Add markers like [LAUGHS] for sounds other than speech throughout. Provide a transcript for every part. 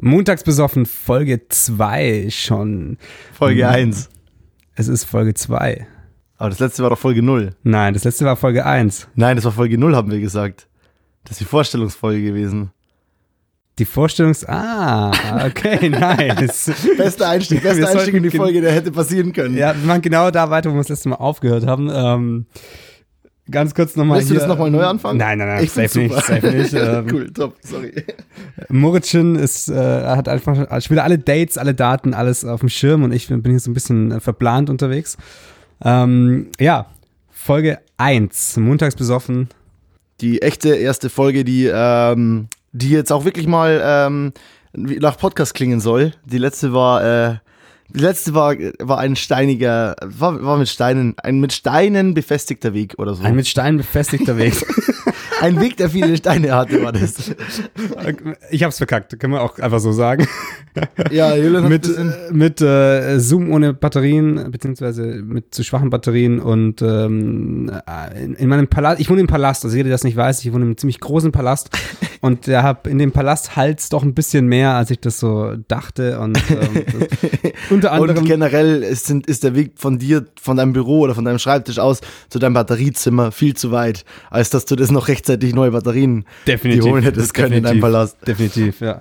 Montags besoffen, Folge 2 schon. Folge 1. Es ist Folge 2. Aber das letzte war doch Folge 0. Nein, das letzte war Folge 1. Nein, das war Folge 0, haben wir gesagt. Das ist die Vorstellungsfolge gewesen. Die Vorstellungs... Ah, okay, [LAUGHS] nice. Bester Einstieg, bester Einstieg in die Folge, der hätte passieren können. ja, wir machen genau da weiter, wo wir das letzte Mal aufgehört haben. Ähm, ganz kurz nochmal Willst du das nochmal neu anfangen? Nein, nein, nein, Ich safe nicht, safe nicht. [LAUGHS] Ähm, cool, top, sorry. Moritzchen ist, äh, hat einfach, will alle Dates, alle Daten, alles auf dem Schirm und ich bin hier so ein bisschen äh, verplant unterwegs. Ähm, ja, Folge 1, montags besoffen. Die echte erste Folge, die, ähm, die jetzt auch wirklich mal ähm, nach Podcast klingen soll. Die letzte war, äh, die letzte war, war ein steiniger, war, war mit Steinen, ein mit Steinen befestigter Weg oder so. Ein mit Steinen befestigter Weg. [LAUGHS] Ein Weg, der viele Steine hatte, war das. ich hab's verkackt, können wir auch einfach so sagen. Ja, Julian mit äh, mit äh, Zoom ohne Batterien, beziehungsweise mit zu schwachen Batterien und ähm, äh, in, in meinem Palast, ich wohne im Palast, also jeder, der das nicht weiß, ich wohne in einem ziemlich großen Palast [LAUGHS] und der hab in dem Palast Hals doch ein bisschen mehr, als ich das so dachte und ähm, [LAUGHS] unter und anderem generell ist, sind, ist der Weg von dir, von deinem Büro oder von deinem Schreibtisch aus zu deinem Batteriezimmer viel zu weit, als dass du das noch rechtzeitig neue Batterien definitiv die holen hättest können in deinem Palast. Definitiv, ja.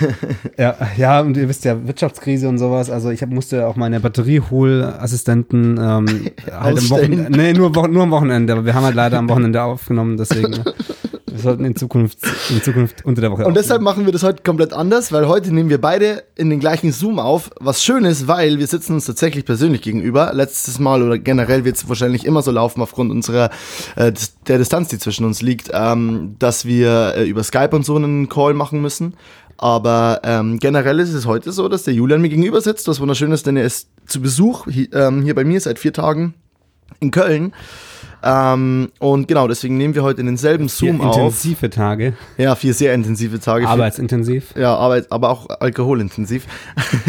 [LAUGHS] ja, ja, und ihr wisst ja, Wirtschaftskrise und sowas. Also ich hab, musste auch meine Batterieholassistenten ähm, [LAUGHS] halt am. Wochenende, nee, nur, nur am Wochenende, aber wir haben halt leider am Wochenende [LAUGHS] aufgenommen, deswegen wir sollten in Zukunft, in Zukunft unter der Woche Und deshalb machen wir das heute komplett anders, weil heute nehmen wir beide in den gleichen Zoom auf. Was schön ist, weil wir sitzen uns tatsächlich persönlich gegenüber. Letztes Mal oder generell wird es wahrscheinlich immer so laufen aufgrund unserer äh, der Distanz, die zwischen uns liegt, ähm, dass wir äh, über Skype und so einen Call machen müssen. Aber ähm, generell ist es heute so, dass der Julian mir gegenüber sitzt, was wunderschön ist, denn er ist zu Besuch hi, ähm, hier bei mir seit vier Tagen in Köln. Ähm, und genau, deswegen nehmen wir heute in denselben Vier Zoom auf. intensive Tage, Ja, vier sehr intensive Tage. Arbeitsintensiv. ja, Arbeit, aber auch alkoholintensiv.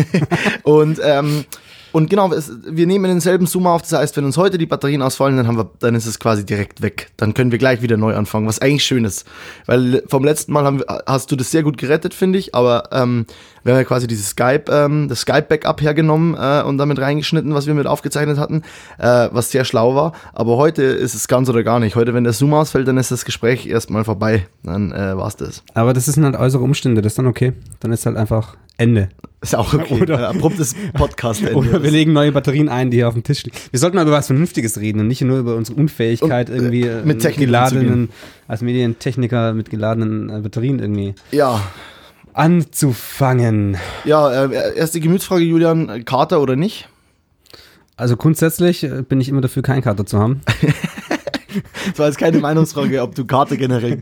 [LAUGHS] und, ähm, und genau, es, wir nehmen denselben Zoom auf. Das heißt, wenn uns heute die Batterien ausfallen, dann, haben wir, dann ist es quasi direkt weg. Dann können wir gleich wieder neu anfangen, was eigentlich schön ist. Weil vom letzten Mal haben hast du das sehr gut gerettet, finde ich. Aber ähm, wir haben ja quasi dieses Skype, ähm, das Skype-Backup hergenommen äh, und damit reingeschnitten, was wir mit aufgezeichnet hatten, äh, was sehr schlau war. Aber heute ist es ganz oder gar nicht. Heute, wenn der Zoom ausfällt, dann ist das Gespräch erstmal vorbei. Dann äh, war's das. Aber das sind halt äußere Umstände, das ist dann okay. Dann ist halt einfach Ende. Ist auch okay. Oder- Ein abruptes Podcast-Ende. [LAUGHS] Oder wir legen neue Batterien ein, die hier auf dem Tisch liegen. Wir sollten mal über was Vernünftiges reden und nicht nur über unsere Unfähigkeit, Und, äh, irgendwie äh, mit Technik geladenen, als Medientechniker mit geladenen äh, Batterien irgendwie Ja, anzufangen. ja, äh, erste Gemütsfrage, Julian, Kater oder nicht? Also grundsätzlich bin ich immer dafür, keinen Kater zu haben. [LAUGHS] [LAUGHS] Das war jetzt keine Meinungsfrage, ob du Kater generell,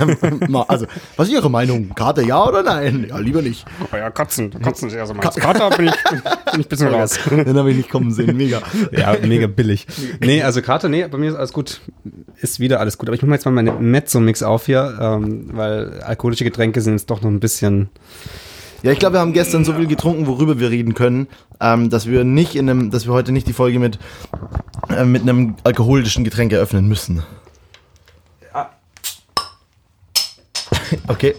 ähm, also, was ist Ihre Meinung? Kater ja oder nein? Ja, lieber nicht. Oh ja, Kotzen, Kotzen ist eher so meins. Kater bin ich, [LAUGHS] bin ich ein bisschen raus. Den habe ich nicht kommen sehen, mega. Ja, mega billig. Nee, also Kater, nee, bei mir ist alles gut. Ist wieder alles gut. Aber ich mache jetzt mal meine Mezzo-Mix auf hier, ähm, weil alkoholische Getränke sind jetzt doch noch ein bisschen Ja, ich glaube, wir haben gestern so viel getrunken, worüber wir reden können, ähm, dass wir nicht in einem, dass wir heute nicht die Folge mit, äh, mit einem alkoholischen Getränk eröffnen müssen. Okay.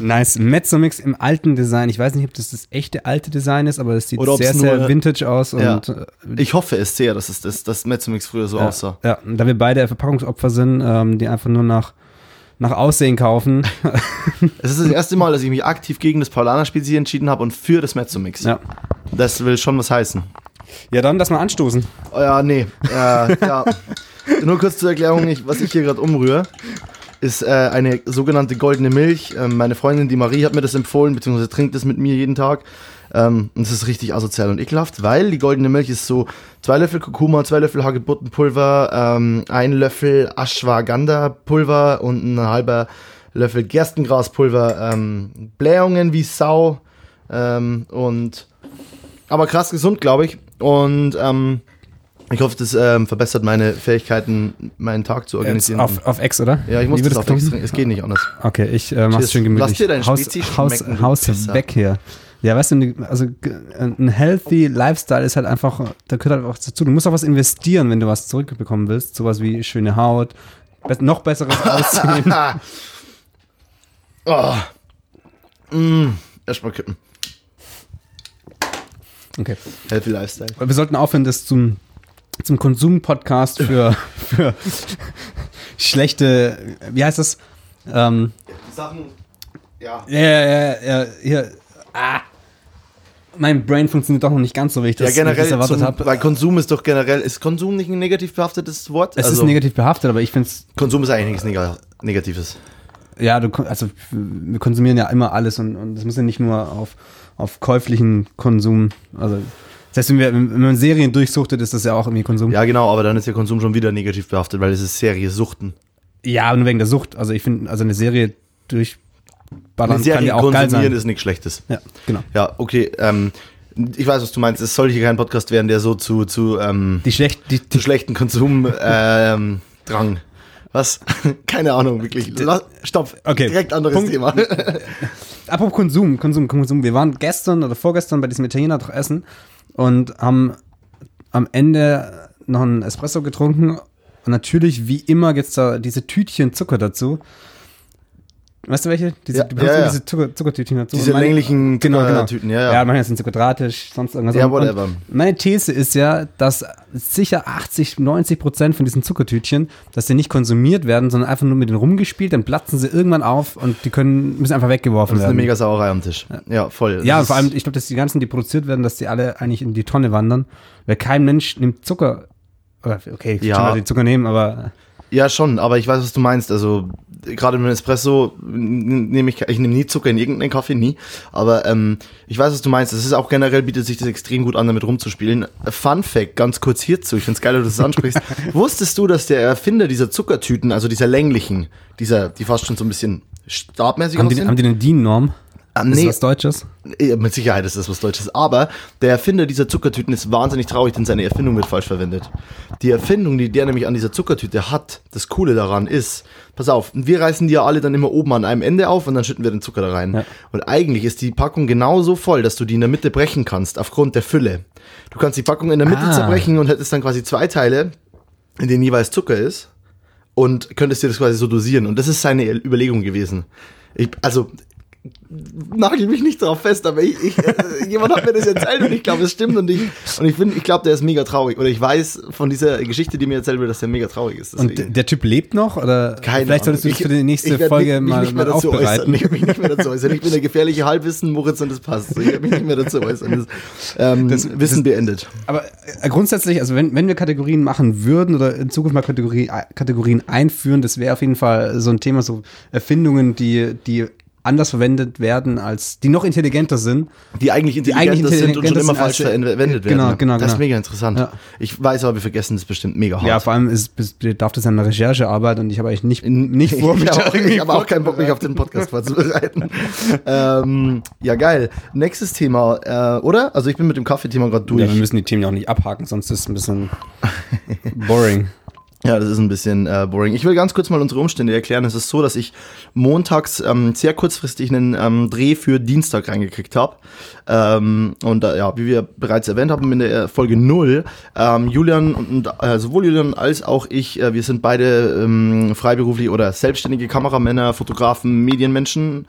Nice. Mezzo-Mix im alten Design. Ich weiß nicht, ob das das echte alte Design ist, aber es sieht Oder sehr, sehr vintage aus. Ja. Und äh, Ich hoffe es sehr, dass es das, das Mezzomix früher so ja, aussah. ja, und da wir beide Verpackungsopfer sind, ähm, die einfach nur nach, nach Aussehen kaufen. [LAUGHS] Es ist das erste Mal, dass ich mich aktiv gegen das Paulaner-Spezies entschieden habe und für das Mezzomix. ja. Das will schon was heißen. ja, dann lass mal anstoßen. Oh ja, nee. Äh, ja. Nur kurz zur Erklärung, ich, was ich hier gerade umrühre, ist äh, eine sogenannte goldene Milch. Ähm, meine Freundin, die Marie, hat mir das empfohlen, beziehungsweise trinkt das mit mir jeden Tag. Ähm, und es ist richtig asozial und ekelhaft, weil die goldene Milch ist so zwei Löffel Kurkuma, zwei Löffel Hagebuttenpulver, ähm, ein Löffel Ashwagandha-Pulver und ein halber Löffel Gerstengraspulver, ähm, Blähungen wie Sau ähm, und aber krass gesund, glaube ich. Und ähm, ich hoffe, das ähm, verbessert meine Fähigkeiten, meinen Tag zu Jetzt organisieren. auf, auf Ex, oder? ja, ich muss das auf getrunken? extra. Es geht nicht anders. Okay, ich äh, mach's Cheers. schön gemütlich. Lass dir dein Haus, Spezi Haus, Haus weg hier. Ja, weißt du, also ein healthy Lifestyle ist halt einfach, da gehört halt auch dazu. Du musst auch was investieren, wenn du was zurückbekommen willst. Sowas wie schöne Haut, noch besseres [LAUGHS] Aussehen. oh. mm. Erstmal kippen. Okay. Healthy Lifestyle. Wir sollten aufhören, das zum, zum Konsum-Podcast für, [LAUGHS] für schlechte, wie heißt das? Ähm, Sachen, ja. ja, ja, ja, ja, hier. Ah. Mein Brain funktioniert doch noch nicht ganz so, wie ich das, Ja, generell, ich das erwartet habe. weil Konsum ist doch generell, ist Konsum nicht ein negativ behaftetes Wort? Es also, ist negativ behaftet, aber ich finde es, Konsum ist eigentlich nichts Neg Negatives. ja, du, also wir konsumieren ja immer alles und, und das muss ja nicht nur auf, auf käuflichen Konsum, also das heißt, wenn, wir, wenn man Serien durchsuchtet, ist das ja auch irgendwie Konsum. Ja, genau, aber dann ist der Konsum schon wieder negativ behaftet, weil es ist Serie Suchten. Ja, nur wegen der Sucht. Also ich finde, also eine Serie durchballern Eine kann ja auch geil konsumieren sein. ist nichts Schlechtes. Ja, genau. Ja, okay, ähm, ich weiß, was du meinst. Es soll hier kein Podcast werden, der so zu, zu, ähm, Die schlecht, die, zu schlechten Konsum, ähm, Drang. Was? [LAUGHS] Keine Ahnung, wirklich. Lass, stopp. Okay. Direkt anderes Punkt. Thema. [LAUGHS] apropos Konsum, Konsum, Konsum. Wir waren gestern oder vorgestern bei diesem Italiener doch essen und haben am Ende noch einen Espresso getrunken und natürlich, wie immer, gibt's da diese Tütchen Zucker dazu. Weißt du welche? Diese, Ja, du bekommst ja, ja. diese Zucker, Zuckertütchen dazu. Diese meine- länglichen genau, genau. Zuckertüten, ja, ja. Ja, manchmal sind sie quadratisch, sonst irgendwas. Ja, whatever. Und meine These ist ja, dass sicher 80, 90 Prozent von diesen Zuckertütchen, dass die nicht konsumiert werden, sondern einfach nur mit denen rumgespielt, dann platzen sie irgendwann auf und die können, müssen einfach weggeworfen Das ist eine werden. mega Sauerei am Tisch. Ja, voll. ja, vor allem, ich glaube, dass die ganzen, die produziert werden, dass die alle eigentlich in die Tonne wandern, weil kein Mensch nimmt Zucker. Okay, Ja. schon, dass die Zucker nehmen, aber Ja, schon, aber ich weiß, was du meinst. Also, gerade mit Espresso nehme ich, ich nehme nie Zucker in irgendeinen Kaffee, nie. Aber ähm, ich weiß, was du meinst. Es ist auch generell, bietet sich das extrem gut an, damit rumzuspielen. Fun Fact, ganz kurz hierzu, ich finde es geil, dass du das ansprichst. [LAUGHS] Wusstest du, dass der Erfinder dieser Zuckertüten, also dieser länglichen, dieser, die fast schon so ein bisschen stabmäßig haben die, aussehen? haben die eine DIN-Norm? Ah, Ist nee. das was Deutsches? Ja, mit Sicherheit ist das was Deutsches. Aber der Erfinder dieser Zuckertüten ist wahnsinnig traurig, denn seine Erfindung wird falsch verwendet. Die Erfindung, die der nämlich an dieser Zuckertüte hat, das Coole daran ist, pass auf, wir reißen die ja alle dann immer oben an einem Ende auf und dann schütten wir den Zucker da rein. Ja. Und eigentlich ist die Packung genauso voll, dass du die in der Mitte brechen kannst, aufgrund der Fülle. Du kannst die Packung in der Mitte Ah. zerbrechen und hättest dann quasi zwei Teile, in denen jeweils Zucker ist und könntest dir das quasi so dosieren. Und das ist seine Überlegung gewesen. Ich, also, nagel mich nicht drauf fest, aber ich, ich, äh, jemand hat mir das erzählt und ich glaube, es stimmt und ich, und ich finde, ich glaube, der ist mega traurig. Oder ich weiß von dieser Geschichte, die mir erzählt wird, dass der mega traurig ist. Und deswegen. der Typ lebt noch? Oder Keine vielleicht solltest du das für die nächste ich Folge mich, mal, mich mal dazu aufbereiten. äußern. Ich mich nicht mehr dazu äußern. Ich bin der gefährliche Halbwissen, Moritz, und das passt. Ich werde mich nicht mehr dazu äußern. Das, ähm, Das- Wissen beendet. Aber äh, grundsätzlich, also wenn, wenn wir Kategorien machen würden oder in Zukunft mal Kategorie, Kategorien einführen, das wäre auf jeden Fall so ein Thema, so Erfindungen, die, die anders verwendet werden, als die noch intelligenter sind. Die eigentlich Die intelligenter eigentlich sind und schon intelligenter immer falsch als- verwendet werden. Genau, genau, Das ist genau. mega interessant. Ja. Ich weiß aber, wir vergessen das bestimmt mega hart. Ja, vor allem ist, bedarf das eine Recherchearbeit und ich habe eigentlich nicht, nicht [LAUGHS] vor, mich ich habe ich hab auch keinen Bock, mich auf den Podcast vorzubereiten. [LAUGHS] ähm, ja, geil. Nächstes Thema, äh, oder? Also ich bin mit dem Kaffeethema gerade durch. Ja, wir müssen die Themen ja auch nicht abhaken, sonst ist es ein bisschen boring. [LAUGHS] Ja, das ist ein bisschen äh, boring. Ich will ganz kurz mal unsere Umstände erklären. Es ist so, dass ich montags ähm, sehr kurzfristig einen ähm, Dreh für Dienstag reingekriegt habe. Ähm, und äh, ja, wie wir bereits erwähnt haben in der Folge 0, ähm, Julian und äh, sowohl Julian als auch ich, äh, wir sind beide ähm, freiberuflich oder selbstständige Kameramänner, Fotografen, Medienmenschen,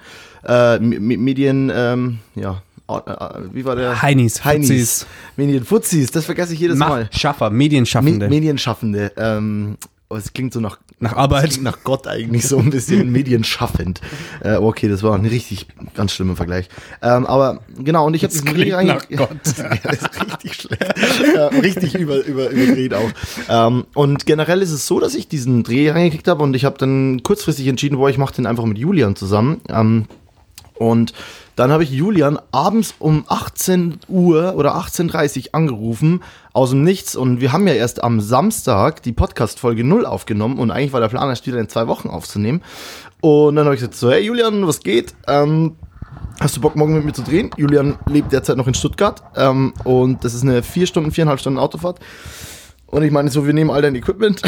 äh, Medien, ähm, ja, äh, äh, wie war der? Heinis, Heinis. Fuzis. Medienfuzis, das vergesse ich jedes Mal. Mach, Schaffer, Me Medienschaffende. Medienschaffende. Ähm, oh, es klingt so nach, Nach Arbeit. nach Gott eigentlich so ein bisschen [LAUGHS] medienschaffend. Äh, okay, das war ein richtig ganz schlimmer Vergleich. Ähm, aber genau, und ich habe diesen Dreh klingt nach reinge- Gott. [LAUGHS] ja, das ist richtig schlecht. ja, richtig über, über, überdreht auch. Ähm, und generell ist es so, dass ich diesen Dreh reingekriegt habe und ich habe dann kurzfristig entschieden, boah, ich mache den einfach mit Julian zusammen. Ähm, und dann habe ich Julian abends um 18 Uhr oder 18.30 Uhr angerufen, aus dem Nichts. Und wir haben ja erst am Samstag die Podcast-Folge 0 aufgenommen. Und eigentlich war der Plan, erst wieder in zwei Wochen aufzunehmen. Und dann habe ich gesagt, so, hey Julian, was geht? Ähm, Hast du Bock, morgen mit mir zu drehen? Julian lebt derzeit noch in Stuttgart ähm, und das ist eine vier Stunden, viereinhalb Stunden Autofahrt. Und ich meine, so, wir nehmen all dein Equipment.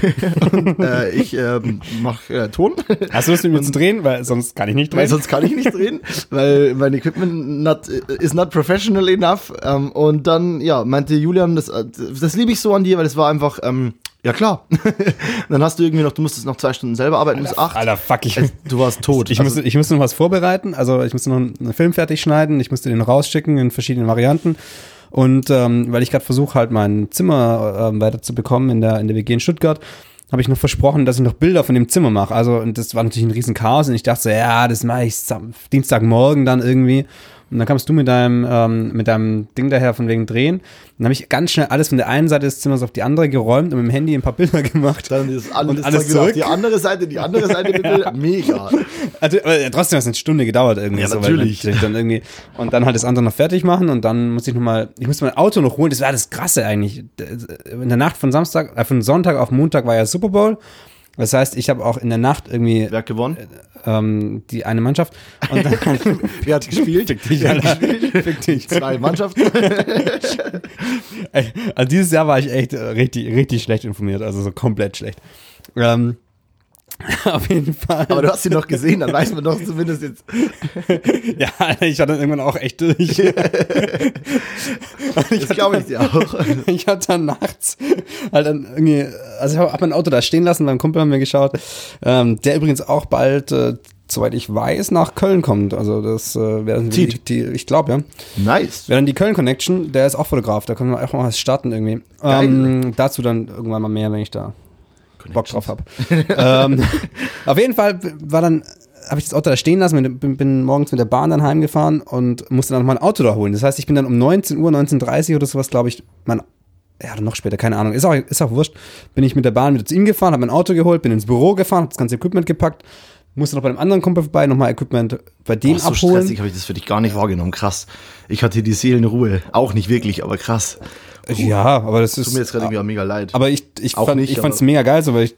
[LAUGHS] und, äh, ich ähm, mache äh, Ton. Hast du Lust mit mir zu drehen? Weil sonst kann ich nicht Weil drehen. sonst kann ich nicht drehen, weil mein Equipment not, is not professional enough. Ähm, und dann, ja, meinte Julian, das, äh, das liebe ich so an dir, weil es war einfach, ähm, ja klar. [LAUGHS] dann hast du irgendwie noch, du musstest noch zwei Stunden selber arbeiten bis acht. Alter, fuck, ich, Du warst tot. ich, Also, musste, ich musste noch was vorbereiten. Also ich musste noch einen Film fertig schneiden. Ich musste den rausschicken in verschiedenen Varianten. Und ähm, weil ich gerade versuche, halt mein Zimmer ähm, weiterzubekommen in der, in der WG in Stuttgart, habe ich noch versprochen, dass ich noch Bilder von dem Zimmer mache. Also, und das war natürlich ein riesen Chaos. Und ich dachte so, ja, das mache ich Dienstagmorgen dann irgendwie. Und dann kamst du mit deinem, ähm, mit deinem Ding daher von wegen Drehen. Dann habe ich ganz schnell alles von der einen Seite des Zimmers auf die andere geräumt und mit dem Handy ein paar Bilder [LAUGHS] gemacht. dann ist alles, Und alles zurück. Die andere Seite, die andere Seite mit Bildern. [LAUGHS] Mega. Also, aber trotzdem hat es eine Stunde gedauert irgendwie. Ja, so, natürlich. man- Dann irgendwie, und dann halt das andere noch fertig machen und dann muss ich nochmal, ich musste mein Auto noch holen. Das war das Krasse eigentlich. In der Nacht von Samstag, äh, von Sonntag auf Montag war ja Super Bowl. Das heißt, ich habe auch in der Nacht irgendwie Wer hat gewonnen? ähm, die eine Mannschaft. Und dann, [LAUGHS] Wer hat gespielt? Fick dich, Alter. Fick dich. Zwei Mannschaften. [LAUGHS] Also dieses Jahr war ich echt äh, richtig, richtig schlecht informiert, also so komplett schlecht. Ähm, [LAUGHS] auf jeden Fall. Aber du hast sie noch gesehen, dann weiß man doch zumindest jetzt. [LAUGHS] ja, ich war dann irgendwann auch echt durch. [LAUGHS] Das glaube ich dir auch. ich hatte dann nachts halt dann irgendwie, also ich habe hab mein Auto da stehen lassen, beim Kumpel haben wir geschaut, ähm, der übrigens auch bald, äh, soweit ich weiß, nach Köln kommt. Also das äh, wäre die, die, ich glaube, ja. Nice. Wäre dann die Köln Connection, der ist auch Fotograf, da können wir auch mal was starten irgendwie. Ähm, dazu dann irgendwann mal mehr, wenn ich da Bock drauf habe. [LAUGHS] ähm, auf jeden Fall war dann, habe ich das Auto da stehen lassen, bin, bin morgens mit der Bahn dann heimgefahren und musste dann mein Auto da holen. Das heißt, ich bin dann um 19 Uhr, 19.30 Uhr oder sowas, glaube ich, mein, ja, noch später, keine Ahnung, ist auch, ist auch wurscht, bin ich mit der Bahn wieder zu ihm gefahren, habe mein Auto geholt, bin ins Büro gefahren, habe das ganze Equipment gepackt, musste noch bei einem anderen Kumpel vorbei, nochmal Equipment bei dem Boah, so abholen. stressig habe ich das für dich gar nicht wahrgenommen. Krass. Ich hatte die Seelenruhe. Auch nicht wirklich, aber krass. ja, aber das ist. Tut mir jetzt gerade irgendwie auch mega leid. Aber ich, ich, Auch fand, nicht, ich fand's mega geil, so, weil ich,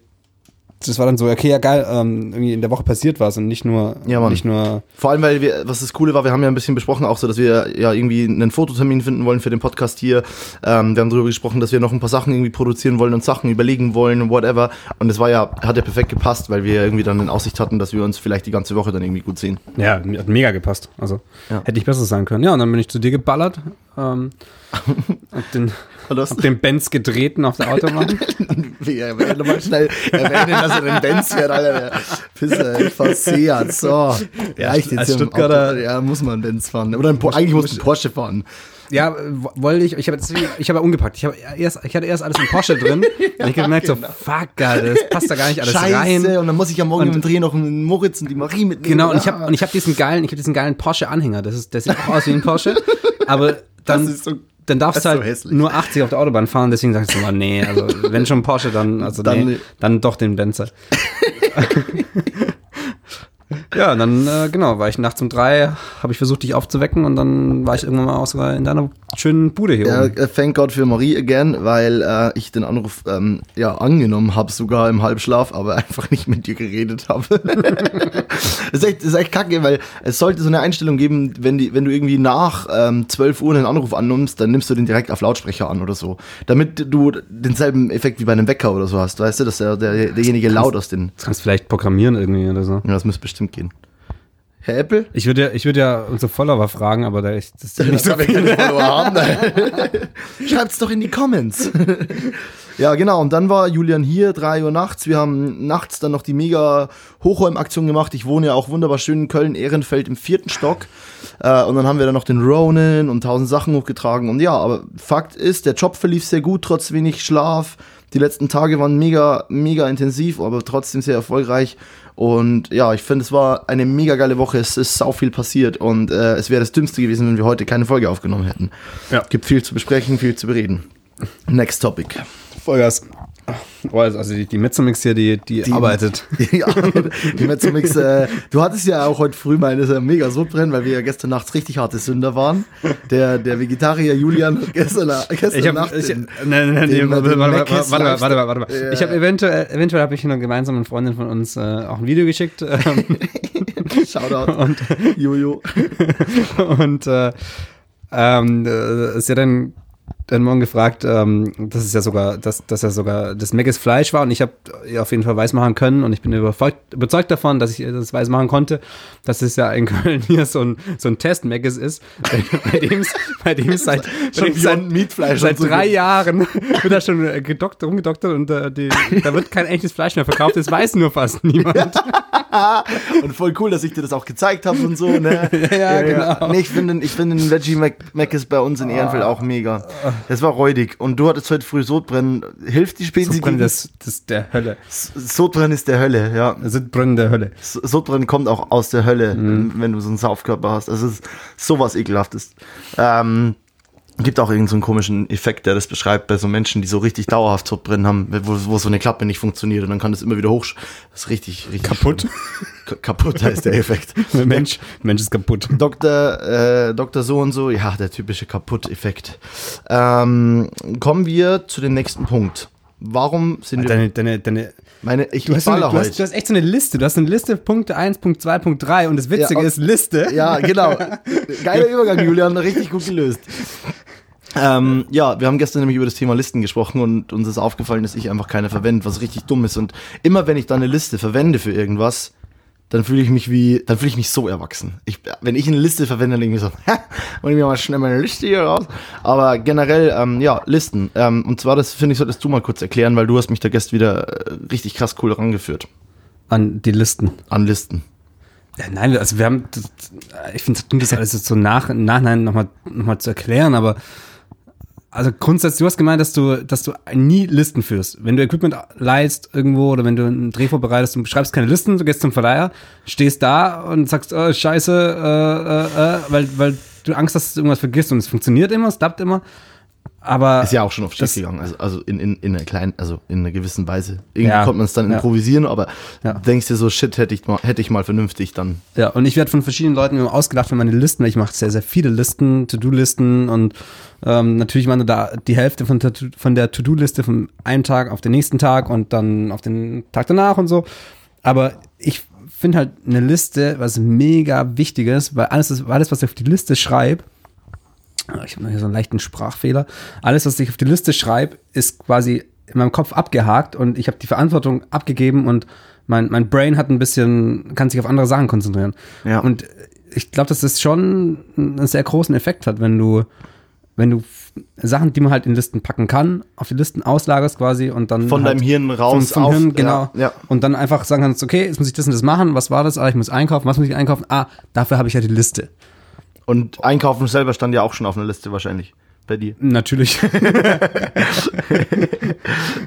das war dann so, okay, ja geil, ähm, irgendwie in der Woche passiert was und nicht nur, Ja, Mann. nicht nur, Vor allem, weil wir, was das Coole war, wir haben ja ein bisschen besprochen, auch so, dass wir ja irgendwie einen Fototermin finden wollen für den Podcast hier. Ähm, wir haben darüber gesprochen, dass wir noch ein paar Sachen irgendwie produzieren wollen und Sachen überlegen wollen und whatever. Und es war ja, hat ja perfekt gepasst, weil wir irgendwie dann in Aussicht hatten, dass wir uns vielleicht die ganze Woche dann irgendwie gut sehen. ja, hat mega gepasst. Also, Ja. hätte nicht besser sein können. Ja, und dann bin ich zu dir geballert, ähm, [LAUGHS] hab den, hab den Benz getreten auf der Autobahn. [LAUGHS] wie erwähnen, nochmal schnell erwähnen, dass er den Benz fährt, Alter. Der ich fahr Seat, so. Ja, Reicht jetzt als Stuttgarter- Auto. Ja, muss man einen Benz fahren. Oder ein, eigentlich muss ein Porsche fahren. Ja, wollte ich, ich habe ich habe umgepackt. Ich habe erst, ich hatte erst alles im Porsche drin. [LAUGHS] und ich habe gemerkt, so, fuck, Alter, das passt da gar nicht alles genau. Scheiße, rein. und dann muss ich ja morgen Und- im Dreh noch einen Moritz und die Marie mitnehmen. Genau, und ich Ah. habe und ich habe diesen geilen, ich habe diesen geilen Porsche Anhänger. Das ist, der sieht auch aus wie ein Porsche, [LAUGHS] aber dann Das so- dann darfst das du halt so nur 80 auf der Autobahn fahren, deswegen sagst du mal, nee, also wenn schon Porsche, dann also Dann- nee, dann doch den Benzer. [LAUGHS] ja, dann äh, genau, war ich nachts um drei, habe ich versucht dich aufzuwecken und dann war ich irgendwann mal auch sogar in deiner schönen Bude hier Ja, oben. äh, thank God für Marie again, weil äh, ich den Anruf ähm, ja angenommen habe, sogar im Halbschlaf, aber [LAUGHS] einfach nicht mit dir geredet habe. das, [LAUGHS] ist echt, das ist echt kacke, weil es sollte so eine Einstellung geben, wenn, die, wenn du irgendwie nach ähm, 12 Uhr einen Anruf annimmst, dann nimmst du den direkt auf Lautsprecher an oder so. Damit du denselben Effekt wie bei einem Wecker oder so hast, weißt du, dass der, der, derjenige laut aus den. Das kannst du vielleicht programmieren irgendwie oder so. Ja, das müsste bestimmt gehen. Herr Apple? Ich würde ja, ich würde ja unsere Follower fragen, aber da ist das nicht so [LAUGHS] wir keine Follower haben. [LAUGHS] Schreibt's doch in die Comments. [LAUGHS] ja, genau. Und dann war Julian hier, 3 Uhr nachts. Wir haben nachts dann noch die mega Hochräumaktion gemacht. Ich wohne ja auch wunderbar schön in Köln, Ehrenfeld im vierten Stock. Äh, und dann haben wir dann noch den Ronin und tausend Sachen hochgetragen. Und ja, aber Fakt ist, der Job verlief sehr gut, trotz wenig Schlaf. Die letzten Tage waren mega, mega intensiv, aber trotzdem sehr erfolgreich. Und ja, ich finde, es war eine mega geile Woche. Es ist sau viel passiert und äh, es wäre das Dümmste gewesen, wenn wir heute keine Folge aufgenommen hätten. Ja. Gibt viel zu besprechen, viel zu bereden. Next Topic. Vollgas. Oh, also die, die Mezzomix hier, die, die, arbeitet. [LAUGHS] ja, die Mezzomix, äh, du hattest ja auch heute früh meine äh, mega Sodbrennen, weil wir ja gestern nachts richtig harte Sünder waren. Der, der Vegetarier Julian hat gestern, gestern Ich habe, Nacht ich, den- nein, nein, nein, den- warte, den warte, warte, warte, warte, warte, warte, Ja. Ich habe eventuell, eventuell habe ich einer gemeinsamen Freundin von uns äh, auch ein Video geschickt ähm, [LAUGHS] Shoutout. Jojo. [LAUGHS] und äh, ähm, äh, ist ja dann dann morgen gefragt, ähm, dass es ja sogar, dass, dass er sogar das Megas Fleisch war und ich habe ja auf jeden Fall weiß machen können und ich bin überzeugt, davon, dass ich das weiß machen konnte, dass es ja in Köln hier so ein, so ein Test Megas ist, [LAUGHS] bei dem es bei dem seit, Schon seit, Beyond Meatfleisch seit so. drei Jahren [LAUGHS] wird da schon äh, gedockt, rumgedoktert und äh, die, da wird kein echtes Fleisch mehr verkauft, das weiß nur fast niemand. [LAUGHS] Und voll cool, dass ich dir das auch gezeigt habe und so, ne? Ja, genau. Nee, ich finde ich finde den Veggie Mac, Mac ist bei uns in Ehrenfeld auch mega. Das war räudig. Und du hattest heute früh Sodbrennen. Hilft die Spezi Sodbrennen, das, das ist der Hölle. Sodbrennen ist der Hölle, ja. Sodbrennen der Hölle. Sodbrennen kommt auch aus der Hölle, Mhm. wenn du so einen Saufkörper hast. Also es ist sowas ekelhaftes. Ähm, gibt auch irgendeinen so einen komischen Effekt, der das beschreibt bei so Menschen, die so richtig dauerhaft Sodbrennen haben, wo, wo so eine Klappe nicht funktioniert und dann kann das immer wieder hoch. Das ist richtig, richtig Kaputt? kaputt heißt der Effekt. [LAUGHS] Mensch, Mensch ist kaputt. Dr. Äh, Dr. So und so, ja, der typische Kaputt-Effekt. Ähm, kommen wir zu dem nächsten Punkt. Warum sind wir. Deine, deine, deine, Meine, ich, du, ich hast eine, du, hast, du hast echt so eine Liste. Du hast eine Liste, Punkte 1, Punkt 2, Punkt 3 und das Witzige Ja, ist Liste. Ja, genau. [LAUGHS] Geiler Übergang, Julian, richtig gut gelöst. Ähm, ja, wir haben gestern nämlich über das Thema Listen gesprochen und uns ist aufgefallen, dass ich einfach keine verwende, was richtig dumm ist. Und immer wenn ich dann eine Liste verwende für irgendwas, dann fühle ich mich wie, dann fühle ich mich so erwachsen. Ich, wenn ich eine Liste verwende, dann denke ich mir so, [LAUGHS] hä, ich mir mal schnell meine Liste hier raus. Aber generell, ähm, ja, Listen. Ähm, und zwar, das finde ich, solltest du mal kurz erklären, weil du hast mich da gestern wieder äh, richtig krass cool rangeführt. An die Listen. An Listen. Ja, nein, also wir haben, ich finde es dumm, das alles so nach, im Nachhinein nochmal noch mal zu erklären, aber also grundsätzlich, du hast gemeint, dass du, dass du nie Listen führst. Wenn du Equipment leihst irgendwo oder wenn du einen Dreh vorbereitest, du schreibst keine Listen, du gehst zum Verleiher, stehst da und sagst, oh, scheiße, äh, äh, äh, weil, weil du Angst hast, dass du irgendwas vergisst und es funktioniert immer, es klappt immer. Aber Ist ja auch schon Das- schief gegangen. Also, also in, in, in einer kleinen, also in einer gewissen Weise. Irgendwie Ja, konnte man es dann ja. improvisieren, aber Ja. denkst dir so, shit, hätte ich mal, hätte ich mal vernünftig dann. Ja, und ich werde von verschiedenen Leuten immer ausgedacht für meine Listen. weil Ich mache sehr, sehr viele Listen, To-Do-Listen und ähm, natürlich meine da die Hälfte von der, von der To-Do-Liste von einem Tag auf den nächsten Tag und dann auf den Tag danach und so. Aber ich finde halt eine Liste was mega wichtiges, weil alles, alles was ich auf die Liste schreibe, ich habe noch hier so einen leichten Sprachfehler. Alles, was ich auf die Liste schreibe, ist quasi in meinem Kopf abgehakt und ich habe die Verantwortung abgegeben und mein, mein Brain hat ein bisschen, kann sich auf andere Sachen konzentrieren. Ja. Und ich glaube, dass das schon einen sehr großen Effekt hat, wenn du, wenn du Sachen, die man halt in Listen packen kann, auf die Listen auslagerst quasi und dann Von halt deinem Hirn raus Vom, vom auf- Hirn, genau. ja, ja. Und dann einfach sagen kannst, okay, jetzt muss ich das und das machen. Was war das? Ah, ich muss einkaufen. Was muss ich einkaufen? Ah, dafür habe ich ja die Liste. Und Einkaufen selber stand ja auch schon auf einer Liste wahrscheinlich. Bei dir. Natürlich. [LAUGHS]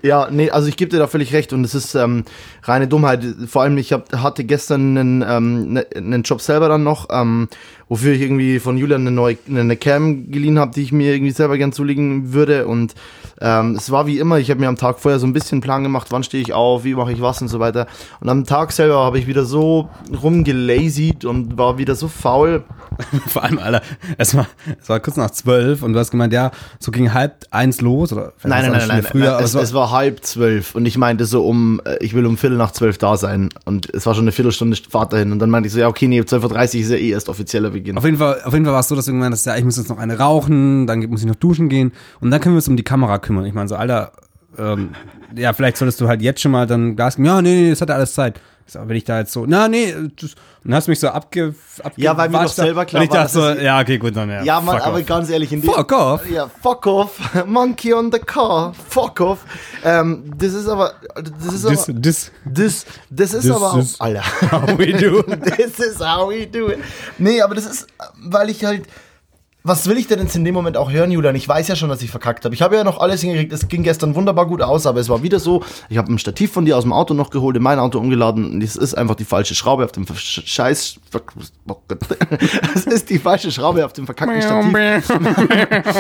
Ja, nee, also ich gebe dir da völlig recht und es ist ähm, reine Dummheit. Vor allem, ich hab, hatte gestern einen, ähm, ne, einen Job selber dann noch, ähm, wofür ich irgendwie von Julian eine neue eine Cam geliehen habe, die ich mir irgendwie selber gern zulegen würde. Und ähm, es war wie immer, ich habe mir am Tag vorher so ein bisschen Plan gemacht, wann stehe ich auf, wie mache ich was und so weiter. Und am Tag selber habe ich wieder so rumgelazied und war wieder so faul. [LAUGHS] Vor allem, Alter, es war, es war kurz nach zwölf und du hast gemeint, ja, so ging halb eins los oder Nein, nein, es nein, nein, früher, nein. aber Es, es war halb zwölf und ich meinte so um, äh, ich will um Viertel nach zwölf da sein und es war schon eine Viertelstunde Fahrt dahin und dann meinte ich so, ja okay, nee, 12.30 Uhr ist ja eh erst offizieller Beginn. auf jeden Fall, auf jeden Fall war es so, dass du gemeint hast, ja, ich muss jetzt noch eine rauchen, dann muss ich noch duschen gehen und dann können wir uns um die Kamera kümmern. Ich meine so, Alter, ähm, ja, vielleicht solltest du halt jetzt schon mal dann Gas geben. Ja, nee, nee, das hat ja alles Zeit. Sag, wenn ich da jetzt so, na, nee, das, dann hast du mich so abge, abge Ja, weil mir doch selber klar Und ich war, dachte so, ja, okay, gut, dann ja. ja, fuck aber off. ganz ehrlich, in Fuck off. Ja, fuck off. [LAUGHS] Monkey on the car. Fuck off. Ähm, das ist aber, das ist This, aber, this, das, das ist this aber auch, is Alter. how we do. [LAUGHS] This is how we do it. Nee, aber das ist, weil ich halt. Was will ich denn jetzt in dem Moment auch hören, Julian? Ich weiß ja schon, dass ich verkackt habe. Ich habe ja noch alles hingekriegt. Es ging gestern wunderbar gut aus, aber es war wieder so. Ich habe ein Stativ von dir aus dem Auto noch geholt, in mein Auto umgeladen. Und es ist einfach die falsche Schraube auf dem Scheiß. [LAUGHS] Es ist die falsche Schraube auf dem verkackten Stativ.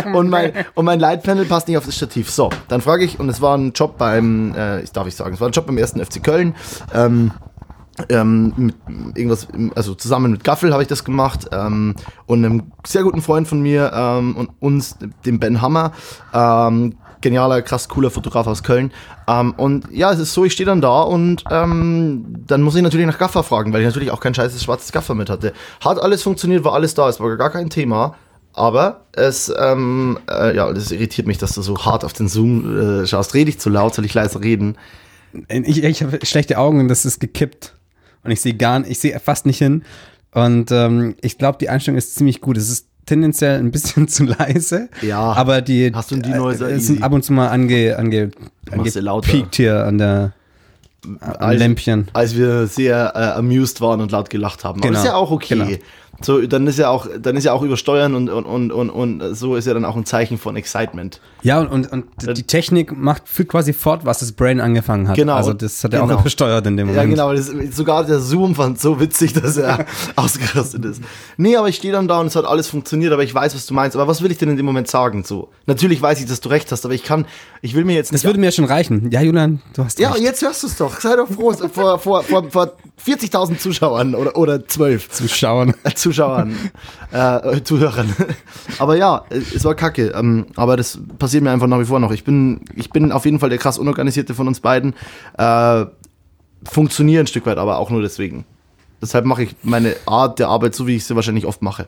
[LAUGHS] und, mein, und mein Leitpanel passt nicht auf das Stativ. So, dann frage ich, und es war ein Job beim, äh, ich darf ich sagen, es war ein Job beim ersten FC Köln. Ähm, ähm, mit irgendwas, also zusammen mit Gaffel habe ich das gemacht ähm, und einem sehr guten Freund von mir ähm, und uns, dem Ben Hammer, ähm, genialer, krass cooler Fotograf aus Köln. Ähm, und ja, es ist so, ich stehe dann da und ähm, dann muss ich natürlich nach Gaffer fragen, weil ich natürlich auch kein scheißes schwarzes Gaffer mit hatte. Hat alles funktioniert, war alles da, es war gar kein Thema. Aber es, ähm, äh, ja, das irritiert mich, dass du so hart auf den Zoom äh, schaust. Rede ich zu laut, soll ich leise reden? Ich, ich habe schlechte Augen und das ist gekippt. Und ich sehe gar nicht, ich sehe fast nicht hin. Und ähm, ich glaube, die Einstellung ist ziemlich gut. Es ist tendenziell ein bisschen [LAUGHS] zu leise. Ja. Aber die, Hast du einen Denoiser? äh, sind ab und zu mal ange, ange, lauter. angepiekt hier an der am Als- Lämpchen. Als wir sehr äh, amused waren und laut gelacht haben. Aber Genau. ist ja auch okay. Genau. So, dann ist ja auch, dann ist ja auch übersteuern und, und, und, und, und so ist ja dann auch ein Zeichen von Excitement. Ja, und, und, und die Technik macht führt quasi fort, was das Brain angefangen hat. Genau. Also das hat er Genau. auch übersteuert in dem Moment. Ja, genau. Das, sogar der Zoom fand so witzig, dass er [LAUGHS] ausgerastet ist. Nee, aber ich stehe dann da und es hat alles funktioniert, aber ich weiß, was du meinst. Aber was will ich denn in dem Moment sagen? So, natürlich weiß ich, dass du recht hast, aber ich kann, ich will mir jetzt Das würde mir schon reichen. Ja, Julian, du hast Ja, recht. jetzt hörst du es doch. Sei doch froh. vor, vor, vor, vor 40.000 Zuschauern oder, oder 12 zu schauen. Zuschauern, [LAUGHS] äh, Zuhörern. [LAUGHS] Aber ja, es war kacke. Ähm, aber das passiert mir einfach nach wie vor noch. Ich bin, ich bin auf jeden Fall der krass unorganisierte von uns beiden. Äh, funktioniere ein Stück weit, aber auch nur deswegen. Deshalb mache ich meine Art der Arbeit so, wie ich sie wahrscheinlich oft mache.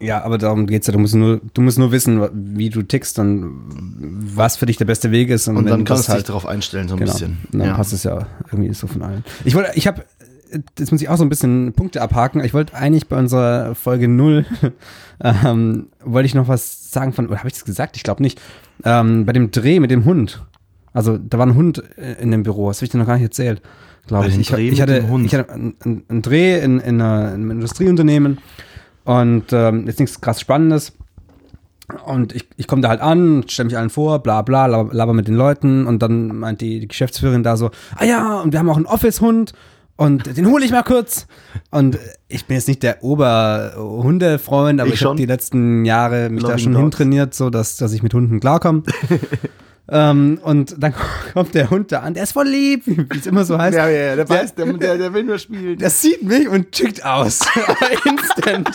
Ja, aber darum geht's ja. Du musst nur, du musst nur wissen, wie du tickst und was für dich der beste Weg ist. Und wenn dann kannst du dich darauf einstellen, so ein Genau. bisschen. Und dann Ja. passt es ja irgendwie so von allen. Ich wollte, ich habe, das muss ich auch so ein bisschen Punkte abhaken. Ich wollte eigentlich bei unserer Folge 0, [LAUGHS] ähm, wollte ich noch was sagen von, oder habe ich das gesagt? Ich glaube nicht. Ähm, bei dem Dreh mit dem Hund. Also da war ein Hund äh, in dem Büro, das habe ich dir noch gar nicht erzählt. Glaube ich. Ich, ich hatte, ich hatte einen, einen- einen Dreh in, in, einer, in einem Industrieunternehmen und ähm, jetzt nichts krass Spannendes. Und ich, ich komme da halt an, stelle mich allen vor, bla bla, laber, laber mit den Leuten und dann meint die, die Geschäftsführerin da so, ah ja, und wir haben auch einen Office-Hund und den hole ich mal kurz. Und ich bin jetzt nicht der Oberhundefreund, aber Ich ich, habe die letzten Jahre mich da Loving schon dogs. hintrainiert, so dass, dass ich mit Hunden klarkomme. [LAUGHS] ähm, und dann [LAUGHS] kommt der Hund da an, der ist voll lieb, wie es immer so heißt. Ja, ja, ja, der weiß, der, der, der will nur spielen. Der sieht mich und chickt aus. [LAUGHS] Instant.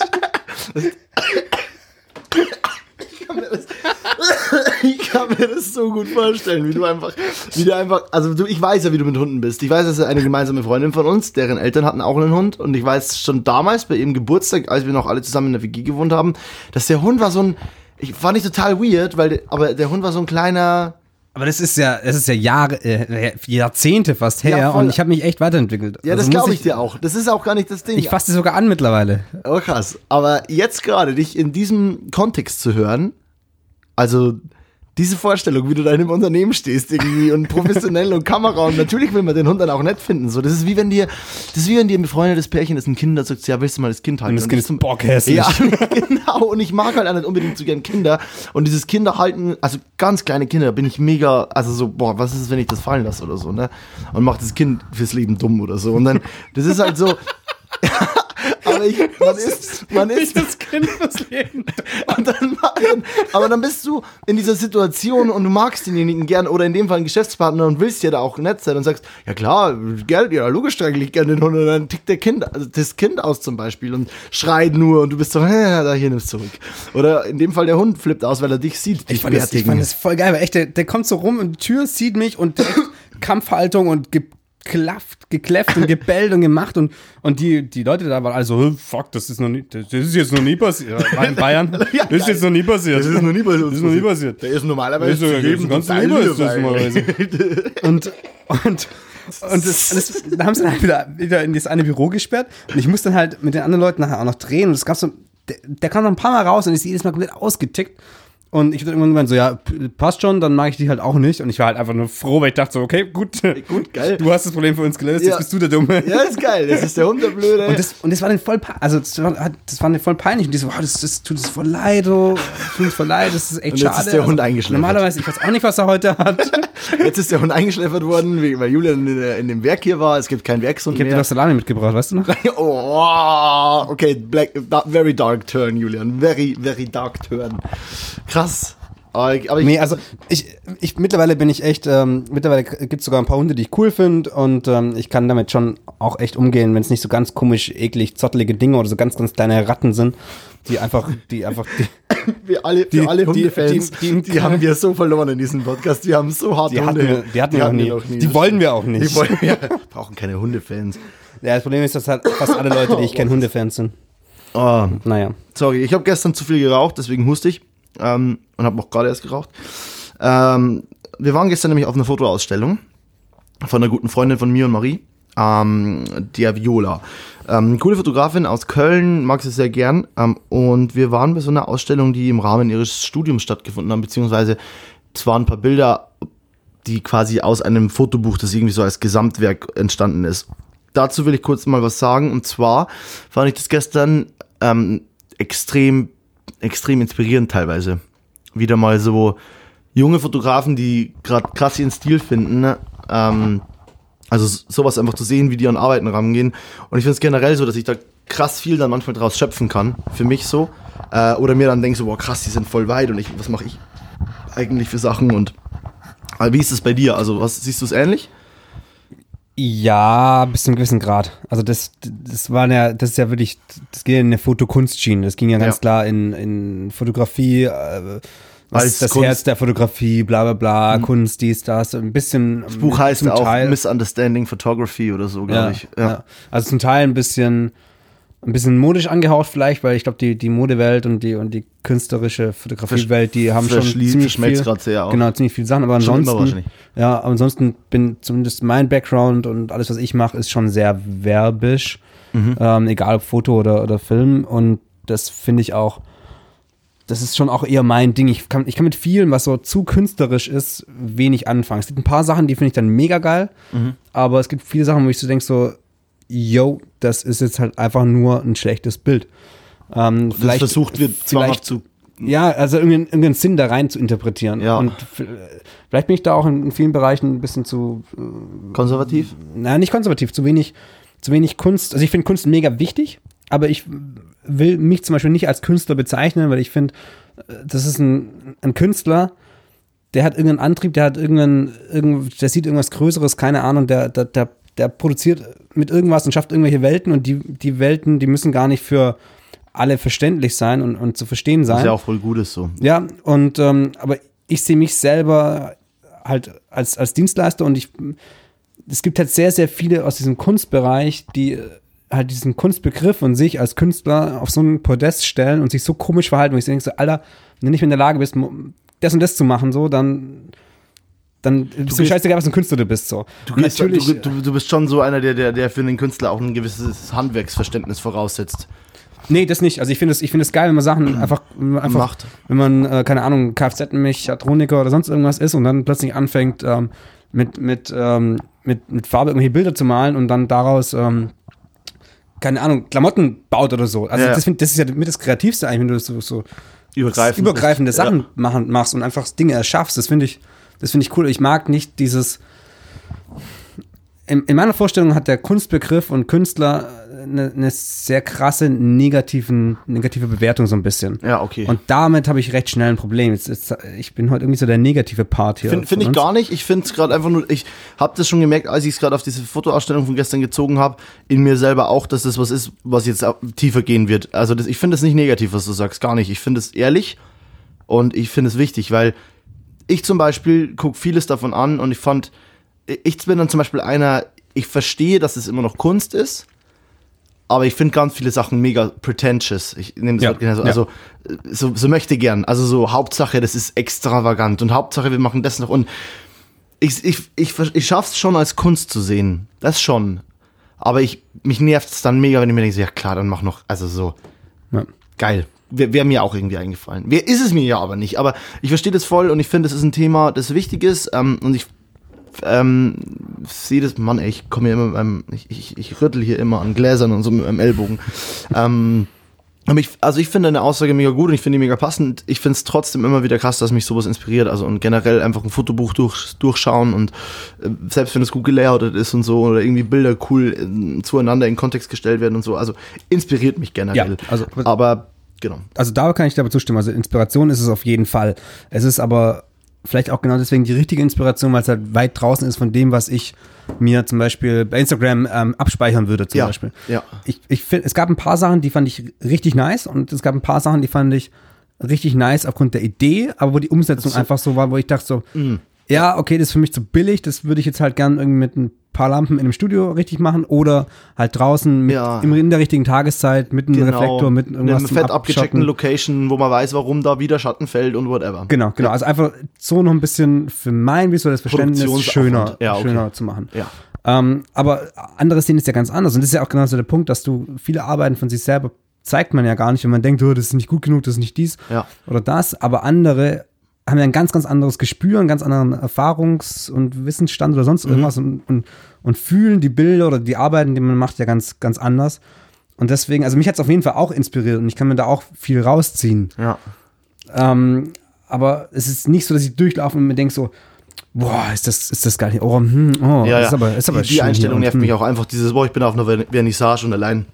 Ich kann mir das [LAUGHS] so gut vorstellen, wie du einfach, wie du einfach, also du, ich weiß ja, wie du mit Hunden bist. Ich weiß, das ist eine gemeinsame Freundin von uns, deren Eltern hatten auch einen Hund und ich weiß schon damals bei ihrem Geburtstag, als wir noch alle zusammen in der WG gewohnt haben, dass der Hund war so ein, ich fand ich total weird, weil, der- aber der Hund war so ein kleiner, Aber das ist ja, das ist ja Jahre, äh, Jahrzehnte fast her Ja, und ich habe mich echt weiterentwickelt. ja, Also das muss glaube ich dir auch. Das ist auch gar nicht das Ding. Ich fasse sogar an mittlerweile. Oh, krass. Aber jetzt gerade dich in diesem Kontext zu hören, also diese Vorstellung, wie du da in einem Unternehmen stehst irgendwie und professionell und Kamera und natürlich will man den Hund dann auch nett finden. So, das ist wie wenn dir, das ist wie wenn dir ein befreundetes Pärchen, das ein Kind hat, sagt, ja, willst du mal das Kind halten? Und das Kind ist zum- bockhässlich. Ja, [LAUGHS] genau. Und ich mag halt auch nicht unbedingt so gern Kinder. Und dieses Kinderhalten, also ganz kleine Kinder, bin ich mega, also so, boah, was ist es, wenn ich das fallen lasse oder so, ne? Und mach das Kind fürs Leben dumm oder so. Und dann, das ist halt so. Aber ich, man ist, man ist, das Kind fürs Leben. [LAUGHS] und dann, aber dann bist du in dieser Situation und du magst denjenigen gern oder in dem Fall einen Geschäftspartner und willst ja da auch nett sein und sagst, ja klar, Geld, ja, logisch streichel ich gerne den Hund und dann tickt der Kind, also das Kind aus zum Beispiel und schreit nur und du bist so, [LAUGHS] äh, da hier nimmst zurück. Oder in dem Fall der Hund flippt aus, weil er dich sieht. dich Ich fand, das, ich fand das voll geil, weil echt, der, der kommt so rum und die Tür sieht mich und [LAUGHS] Kampfhaltung und geklafft, gekläfft und gebellt und gemacht und, und die, die Leute da waren alle so, "Huh, fuck, das ist noch nie, das, das ist jetzt noch nie passiert. [LAUGHS] In Bayern. Ja, das ist jetzt noch nie passiert. Das ist noch nie uns Das ist noch nie passiert. Der ist Das normalerweise ist, so- zu jedem ganz lieber ist das normalerweise. [LAUGHS] Und, und, und das, das, da haben sie dann halt wieder, wieder in das eine Büro gesperrt und ich musste dann halt mit den anderen Leuten nachher auch noch drehen und es gab so, der, der kam noch ein paar Mal raus und ist jedes Mal komplett ausgetickt. Und ich dann irgendwann gemeint, so, ja, passt schon, dann mag ich dich halt auch nicht. Und ich war halt einfach nur froh, weil ich dachte so, okay, gut, Gut, geil. du hast das Problem für uns gelöst, Ja. jetzt bist du der Dumme. Ja, ist geil. Das ist der Hund, der Blöde. Und das, und das war dann voll, also das war, das war dann voll peinlich. Und die so, wow, das, das tut uns voll leid, oh, tut uns voll leid, das ist echt Und jetzt schade. ist der Hund also, eingeschläfert. Normalerweise, ich weiß auch nicht, was er heute hat. [LAUGHS] Jetzt ist der Hund eingeschläfert worden, weil Julian in, in dem Werk hier war. Es gibt keinen Werkshund Ich habe dir mehr. doch Salami mitgebracht, weißt du noch? [LAUGHS] Oh, okay, black, very dark turn, Julian. Very, very dark turn. Krass. Aber, ich- aber ich, Nee, also ich, ich mittlerweile bin ich echt, ähm, mittlerweile gibt es sogar ein paar Hunde, die ich cool finde und ähm, ich kann damit schon auch echt umgehen, wenn es nicht so ganz komisch, eklig, zottelige Dinge oder so ganz, ganz kleine Ratten sind, die einfach, die einfach, die, [COUGHS] wir alle, die- alle die- Hundefans, die, die- die- haben wir so verloren in diesem Podcast. Wir haben so harte die hatten Hunde. wir, die hatten wir noch nie. Die wollen wir auch nicht. Die wollen wir [LAUGHS] [LAUGHS] brauchen keine Hundefans. ja, das Problem ist, dass halt fast alle Leute, die ich [LAUGHS] kenne, Hundefans sind. Oh, Naja. sorry, ich habe gestern zu viel geraucht, deswegen huste ich. Ähm, und habe auch gerade erst geraucht. Ähm, wir waren gestern nämlich auf einer Fotoausstellung von einer guten Freundin von mir und Marie, ähm, der Viola. Ähm, coole Fotografin aus Köln, mag sie sehr gern. Ähm, und wir waren bei so einer Ausstellung, die im Rahmen ihres Studiums stattgefunden haben, beziehungsweise es waren ein paar Bilder, die quasi aus einem Fotobuch, das irgendwie so als Gesamtwerk entstanden ist. Dazu will ich kurz mal was sagen. Und zwar fand ich das gestern ähm, extrem, extrem inspirierend teilweise. Wieder mal so junge Fotografen, die gerade krass ihren Stil finden. Ne? Ähm, also sowas einfach zu sehen, wie die an Arbeiten rangehen. Und ich finde es generell so, dass ich da krass viel dann manchmal draus schöpfen kann. Für mich so. Äh, oder mir dann denke so, boah krass, die sind voll weit und ich, was mache ich eigentlich für Sachen und aber wie ist es bei dir? Also, was siehst du es ähnlich? Ja, bis zu einem gewissen Grad. Also das, das war ja, das ist ja wirklich, das ging ja in eine Fotokunstschiene. Das ging ja ganz Ja. klar in, in Fotografie, äh, Als das Kunst. Herz der Fotografie, bla bla bla, Kunst, dies, das, ein bisschen. Das Buch heißt auch Teil, Misunderstanding Photography oder so, glaube ja, ich. ja. Also zum Teil ein bisschen, ein bisschen modisch angehaucht vielleicht, weil ich glaube, die, die Modewelt und die, und die künstlerische Fotografiewelt, die haben schon ziemlich viel, sehr auch. Genau, ziemlich viel Sachen, aber ansonsten, wahrscheinlich. ja, aber ansonsten bin zumindest mein Background und alles, was ich mache, ist schon sehr verbisch, Mhm. ähm, egal ob Foto oder, oder Film und das finde ich auch, das ist schon auch eher mein Ding. Ich kann, ich kann mit vielem, was so zu künstlerisch ist, wenig anfangen. Es gibt ein paar Sachen, die finde ich dann mega geil, Mhm. aber es gibt viele Sachen, wo ich so denke, so, yo, das ist jetzt halt einfach nur ein schlechtes Bild. Ähm, vielleicht versucht wird vielleicht- zu. ja, also irgendeinen, irgendeinen Sinn da rein zu interpretieren. Ja. Und f- vielleicht bin ich da auch in, vielen Bereichen ein bisschen zu, Konservativ? na, nicht konservativ, zu wenig, zu wenig Kunst. Also ich finde Kunst mega wichtig, aber ich will mich zum Beispiel nicht als Künstler bezeichnen, weil ich finde, äh, das ist ein, ein Künstler, der hat irgendeinen Antrieb, der hat irgendeinen, irgend, der sieht irgendwas Größeres, keine Ahnung, der, der, der, der produziert mit irgendwas und schafft irgendwelche Welten und die, die Welten, die müssen gar nicht für alle verständlich sein und, und zu verstehen sein. Was ja auch voll gut ist so. Ja, und ähm, aber ich sehe mich selber halt als, als Dienstleister und ich es gibt halt sehr, sehr viele aus diesem Kunstbereich, die äh, halt diesen Kunstbegriff und sich als Künstler auf so ein Podest stellen und sich so komisch verhalten, wo ich denke so, Alter, wenn du nicht mehr in der Lage bist, das und das zu machen, so, dann dann ist mir scheißegal, was ein Künstler du bist, so. Du, gehst, du, du, du bist schon so einer, der, der, der für einen Künstler auch ein gewisses Handwerksverständnis voraussetzt. Nee, das nicht. Also ich finde es ich finde es geil, wenn man Sachen [CLEARS THROAT] einfach, einfach Macht. wenn man, äh, keine Ahnung, Kfz-Mechatroniker oder sonst irgendwas ist und dann plötzlich anfängt, ähm, mit, mit, ähm, mit, mit Farbe irgendwelche Bilder zu malen und dann daraus, ähm, keine Ahnung, Klamotten baut oder so. Also Ja. das, find, das ist ja mit das Kreativste eigentlich, wenn du so, so Übergreifend. übergreifende Sachen Ja. machen, machst und einfach Dinge erschaffst. Das finde ich, das finde ich cool. Ich mag nicht dieses. In, in meiner Vorstellung hat der Kunstbegriff und Künstler eine, eine sehr krasse negativen, negative Bewertung so ein bisschen. Ja, okay. Und damit habe ich recht schnell ein Problem. Jetzt, jetzt, ich bin heute irgendwie so der negative Part hier. Finde find ich uns. gar nicht. Ich finde es gerade einfach nur, ich habe das schon gemerkt, als ich es gerade auf diese Fotoausstellung von gestern gezogen habe, in mir selber auch, dass das was ist, was jetzt tiefer gehen wird. Also das, ich finde es nicht negativ, was du sagst, gar nicht. Ich finde es ehrlich und ich finde es wichtig, weil ich zum Beispiel gucke vieles davon an und ich fand, ich bin dann zum Beispiel einer, ich verstehe, dass es immer noch Kunst ist, aber ich finde ganz viele Sachen mega pretentious. Ich nehme das Ja, Wort gerne so. ja. Also, äh, so, so möchte gern. Also so Hauptsache, das ist extravagant und Hauptsache, wir machen das noch. Und ich, ich, ich, ich schaff's schon als Kunst zu sehen. Das schon. Aber ich, mich nervt es dann mega, wenn ich mir denke, ja klar, dann mach noch, also so, Ja. geil. Wäre wär mir auch irgendwie eingefallen. Wer ist es mir ja aber nicht. Aber ich verstehe das voll und ich finde, es ist ein Thema, das wichtig ist. Ähm, und ich ähm, sehe das, Mann, ey, ich komme hier immer, mit meinem, ich, ich, ich rüttel hier immer an Gläsern und so mit meinem Ellbogen. ähm, aber ich, also ich finde eine Aussage mega gut und ich finde die mega passend. Ich finde es trotzdem immer wieder krass, dass mich sowas inspiriert. Also und generell einfach ein Fotobuch durch, durchschauen und äh, selbst wenn es gut gelayoutet ist und so oder irgendwie Bilder cool äh, zueinander in Kontext gestellt werden und so. Also inspiriert mich generell. Ja, also- aber genau. also da kann ich dabei zustimmen. Also Inspiration ist es auf jeden Fall. Es ist aber vielleicht auch genau deswegen die richtige Inspiration, weil es halt weit draußen ist von dem, was ich mir zum Beispiel bei Instagram ähm, abspeichern würde zum Ja, Beispiel. ja. Ich, ich finde, es gab ein paar Sachen, die fand ich richtig nice und es gab ein paar Sachen, die fand ich richtig nice aufgrund der Idee, aber wo die Umsetzung einfach so war, wo ich dachte so, Mm. ja, okay, das ist für mich zu billig, das würde ich jetzt halt gern irgendwie mit ein paar Lampen in einem Studio richtig machen oder halt draußen mit, Ja. im, in der richtigen Tageszeit mit einem Reflektor, mit irgendwas einem zum fett abgecheckten. Location, wo man weiß, warum da wieder Schatten fällt und whatever. Genau, genau. Also einfach so noch ein bisschen für mein visuelles Verständnis schöner, Ja, okay. schöner zu machen. Ja. Ähm, aber andere sehen es ja ganz anders. Und das ist ja auch genau so der Punkt, dass du viele Arbeiten von sich selber zeigt man ja gar nicht, wenn man denkt, oh, das ist nicht gut genug, das ist nicht dies Ja. oder das. Aber andere haben ja ein ganz, ganz anderes Gespür, einen ganz anderen Erfahrungs- und Wissensstand oder Mhm. sonst irgendwas und, und, und fühlen die Bilder oder die Arbeiten, die man macht, ja ganz, ganz anders. Und deswegen, also mich hat es auf jeden Fall auch inspiriert und ich kann mir da auch viel rausziehen. Ja. Ähm, aber es ist nicht so, dass ich durchlaufe und mir denke so, boah, ist das, ist das geil. Oh, hm, oh, Ja, ja. ist aber, ist aber die, die schön Einstellung hier nervt und, mich hm. auch einfach. Dieses, boah, ich bin auf einer Ver- Vernissage und allein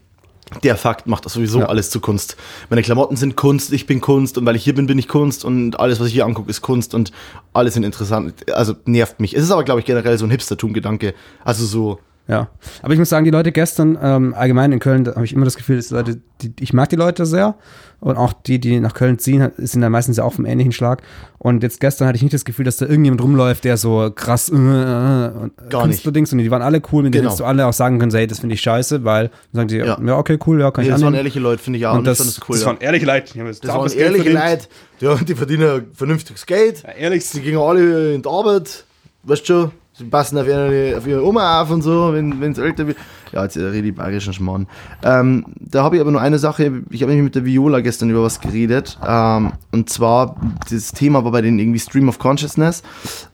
der Fakt macht das sowieso Ja. alles zu Kunst. Meine Klamotten sind Kunst, ich bin Kunst und weil ich hier bin, bin ich Kunst und alles, was ich hier angucke, ist Kunst und alles sind interessant. Also nervt mich. Es ist aber, glaube ich, generell so ein Hipstertum-Gedanke. Also so, Ja, aber ich muss sagen, die Leute gestern, ähm, allgemein in Köln, da habe ich immer das Gefühl, dass die Leute, die, ich mag die Leute sehr und auch die, die nach Köln ziehen, sind da meistens ja auch vom ähnlichen Schlag. Und jetzt gestern hatte ich nicht das Gefühl, dass da irgendjemand rumläuft, der so krass äh, äh, und Gar nicht. Dings und die waren alle cool, mit denen Genau. hättest du alle auch sagen können, so, hey, das finde ich scheiße, weil dann sagen die, ja. Ja. okay, cool, ja, kann nee, ich das waren annehmen. ehrliche Leute, finde ich auch. und das, das cool. das ja. waren ehrliche Leute. Die Das auch waren ehrliche. Leute, ja, die verdienen vernünftiges Geld. Ja, ehrlich. Die gehen alle in die Arbeit, weißt du, sie passen auf ihre, auf ihre Oma auf und so, wenn es älter wird. Ja, jetzt rede ich bayerischen Schmarrn. Ähm, da habe ich aber nur eine Sache, ich habe nämlich mit der Viola gestern über was geredet. Ähm, und zwar, das Thema war bei denen irgendwie Stream of Consciousness,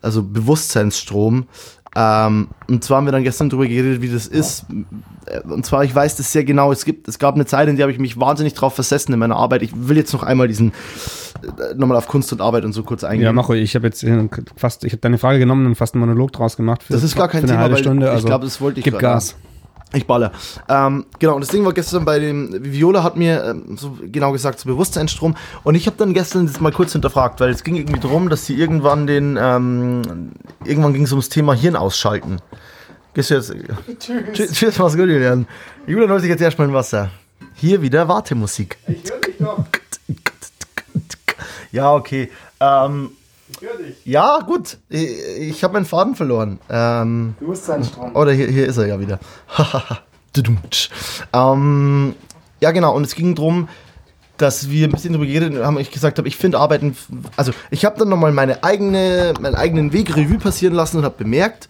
also Bewusstseinsstrom. Ähm, und zwar haben wir dann gestern darüber geredet, wie das ist. Äh, Und zwar, ich weiß das sehr genau. Es gibt, es gab eine Zeit, in der habe ich mich wahnsinnig drauf versessen in meiner Arbeit. Ich will jetzt noch einmal diesen, äh, nochmal auf Kunst und Arbeit und so kurz eingehen. Ja, mach ruhig. Ich habe jetzt fast, ich habe deine Frage genommen und fast einen Monolog draus gemacht. Für, Das ist gar kein Thema, Stunde. ich Also glaube, das wollte ich Gib. Gas. Ich baller. Ähm, genau, und das Ding war gestern bei dem, Viola hat mir ähm, so genau gesagt, so Bewusstseinsstrom. Und ich habe dann gestern das mal kurz hinterfragt, weil es ging irgendwie darum, dass sie irgendwann den, ähm, irgendwann ging es ums Thema Hirn ausschalten. Gehst du jetzt? Tschüss. Tschüss, mach's gut, Julian. Julian holt sich jetzt erstmal ein Wasser. Hier wieder Wartemusik. Ich höre dich doch. [LAUGHS] Ja, okay. Ähm, Ich höre dich. ja, gut. Ich, ich habe meinen Faden verloren. Ähm, Bewusstseinsstrom. Oder hier, hier ist er ja wieder. [LAUGHS] Ähm, ja, genau. Und es ging darum, dass wir ein bisschen darüber geredet haben. Ich gesagt habe, ich finde Arbeiten. Also, ich habe dann nochmal meine eigene, meinen eigenen Weg Revue passieren lassen und habe bemerkt,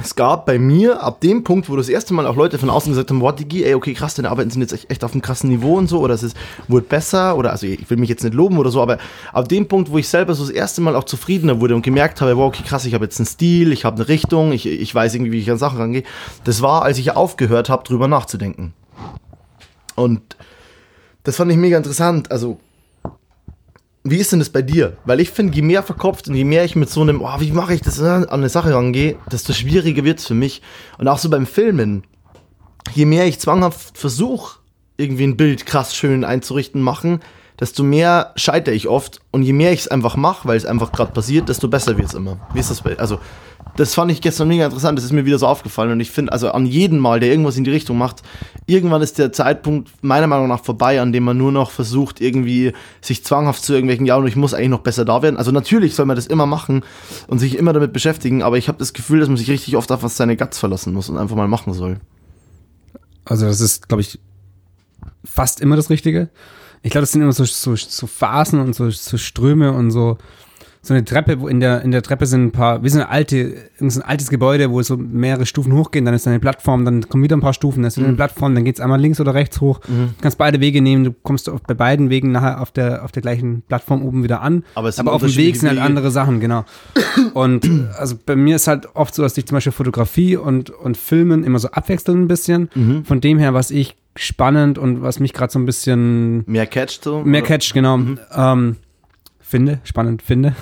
es gab bei mir ab dem Punkt, wo das erste Mal auch Leute von außen gesagt haben, wow, Digi, ey, okay, krass, deine Arbeiten sind jetzt echt, echt auf einem krassen Niveau und so, oder es ist, wurde besser, oder, also ich will mich jetzt nicht loben oder so, aber ab dem Punkt, wo ich selber so das erste Mal auch zufriedener wurde und gemerkt habe, wow, okay, krass, ich habe jetzt einen Stil, ich habe eine Richtung, ich, ich weiß irgendwie, wie ich an Sachen rangehe, das war, als ich aufgehört habe, drüber nachzudenken. Und das fand ich mega interessant, also, wie ist denn das bei dir? Weil ich finde, je mehr verkopft und je mehr ich mit so einem, oh, wie mache ich das, an eine Sache rangehe, desto schwieriger wird es für mich. Und auch so beim Filmen, je mehr ich zwanghaft versuche, irgendwie ein Bild krass schön einzurichten, machen, desto mehr scheitere ich oft. Und je mehr ich es einfach mache, weil es einfach gerade passiert, desto besser wird es immer. Wie ist das bei, also, das fand ich gestern mega interessant, das ist mir wieder so aufgefallen. Und ich finde, also an jedem Mal, der irgendwas in die Richtung macht, irgendwann ist der Zeitpunkt meiner Meinung nach vorbei, an dem man nur noch versucht, irgendwie sich zwanghaft zu irgendwelchen, ja, und ich muss eigentlich noch besser da werden. Also natürlich soll man das immer machen und sich immer damit beschäftigen, aber ich habe das Gefühl, dass man sich richtig oft auf was seine Guts verlassen muss und einfach mal machen soll. Also das ist, glaube ich, fast immer das Richtige. Ich glaube, das sind immer so, so, so Phasen und so, so Ströme und so, so eine Treppe, wo in der, in der Treppe sind ein paar, wie so eine alte, irgend so ein altes Gebäude, wo so mehrere Stufen hochgehen, dann ist da eine Plattform, dann kommen wieder ein paar Stufen, dann ist wieder eine Plattform, dann geht's einmal links oder rechts hoch. Du kannst beide Wege nehmen, du kommst auf, bei beiden Wegen nachher auf der, auf der gleichen Plattform oben wieder an. Aber sind auf dem Weg sind halt andere Sachen, genau. Und [CLEARS THROAT] also bei mir ist halt oft so, dass ich zum Beispiel Fotografie und, und Filmen immer so abwechseln ein bisschen. Mhm. Von dem her, was ich spannend und was mich gerade so ein bisschen Mehr catcht so? mehr catcht, genau, ähm, finde, spannend finde.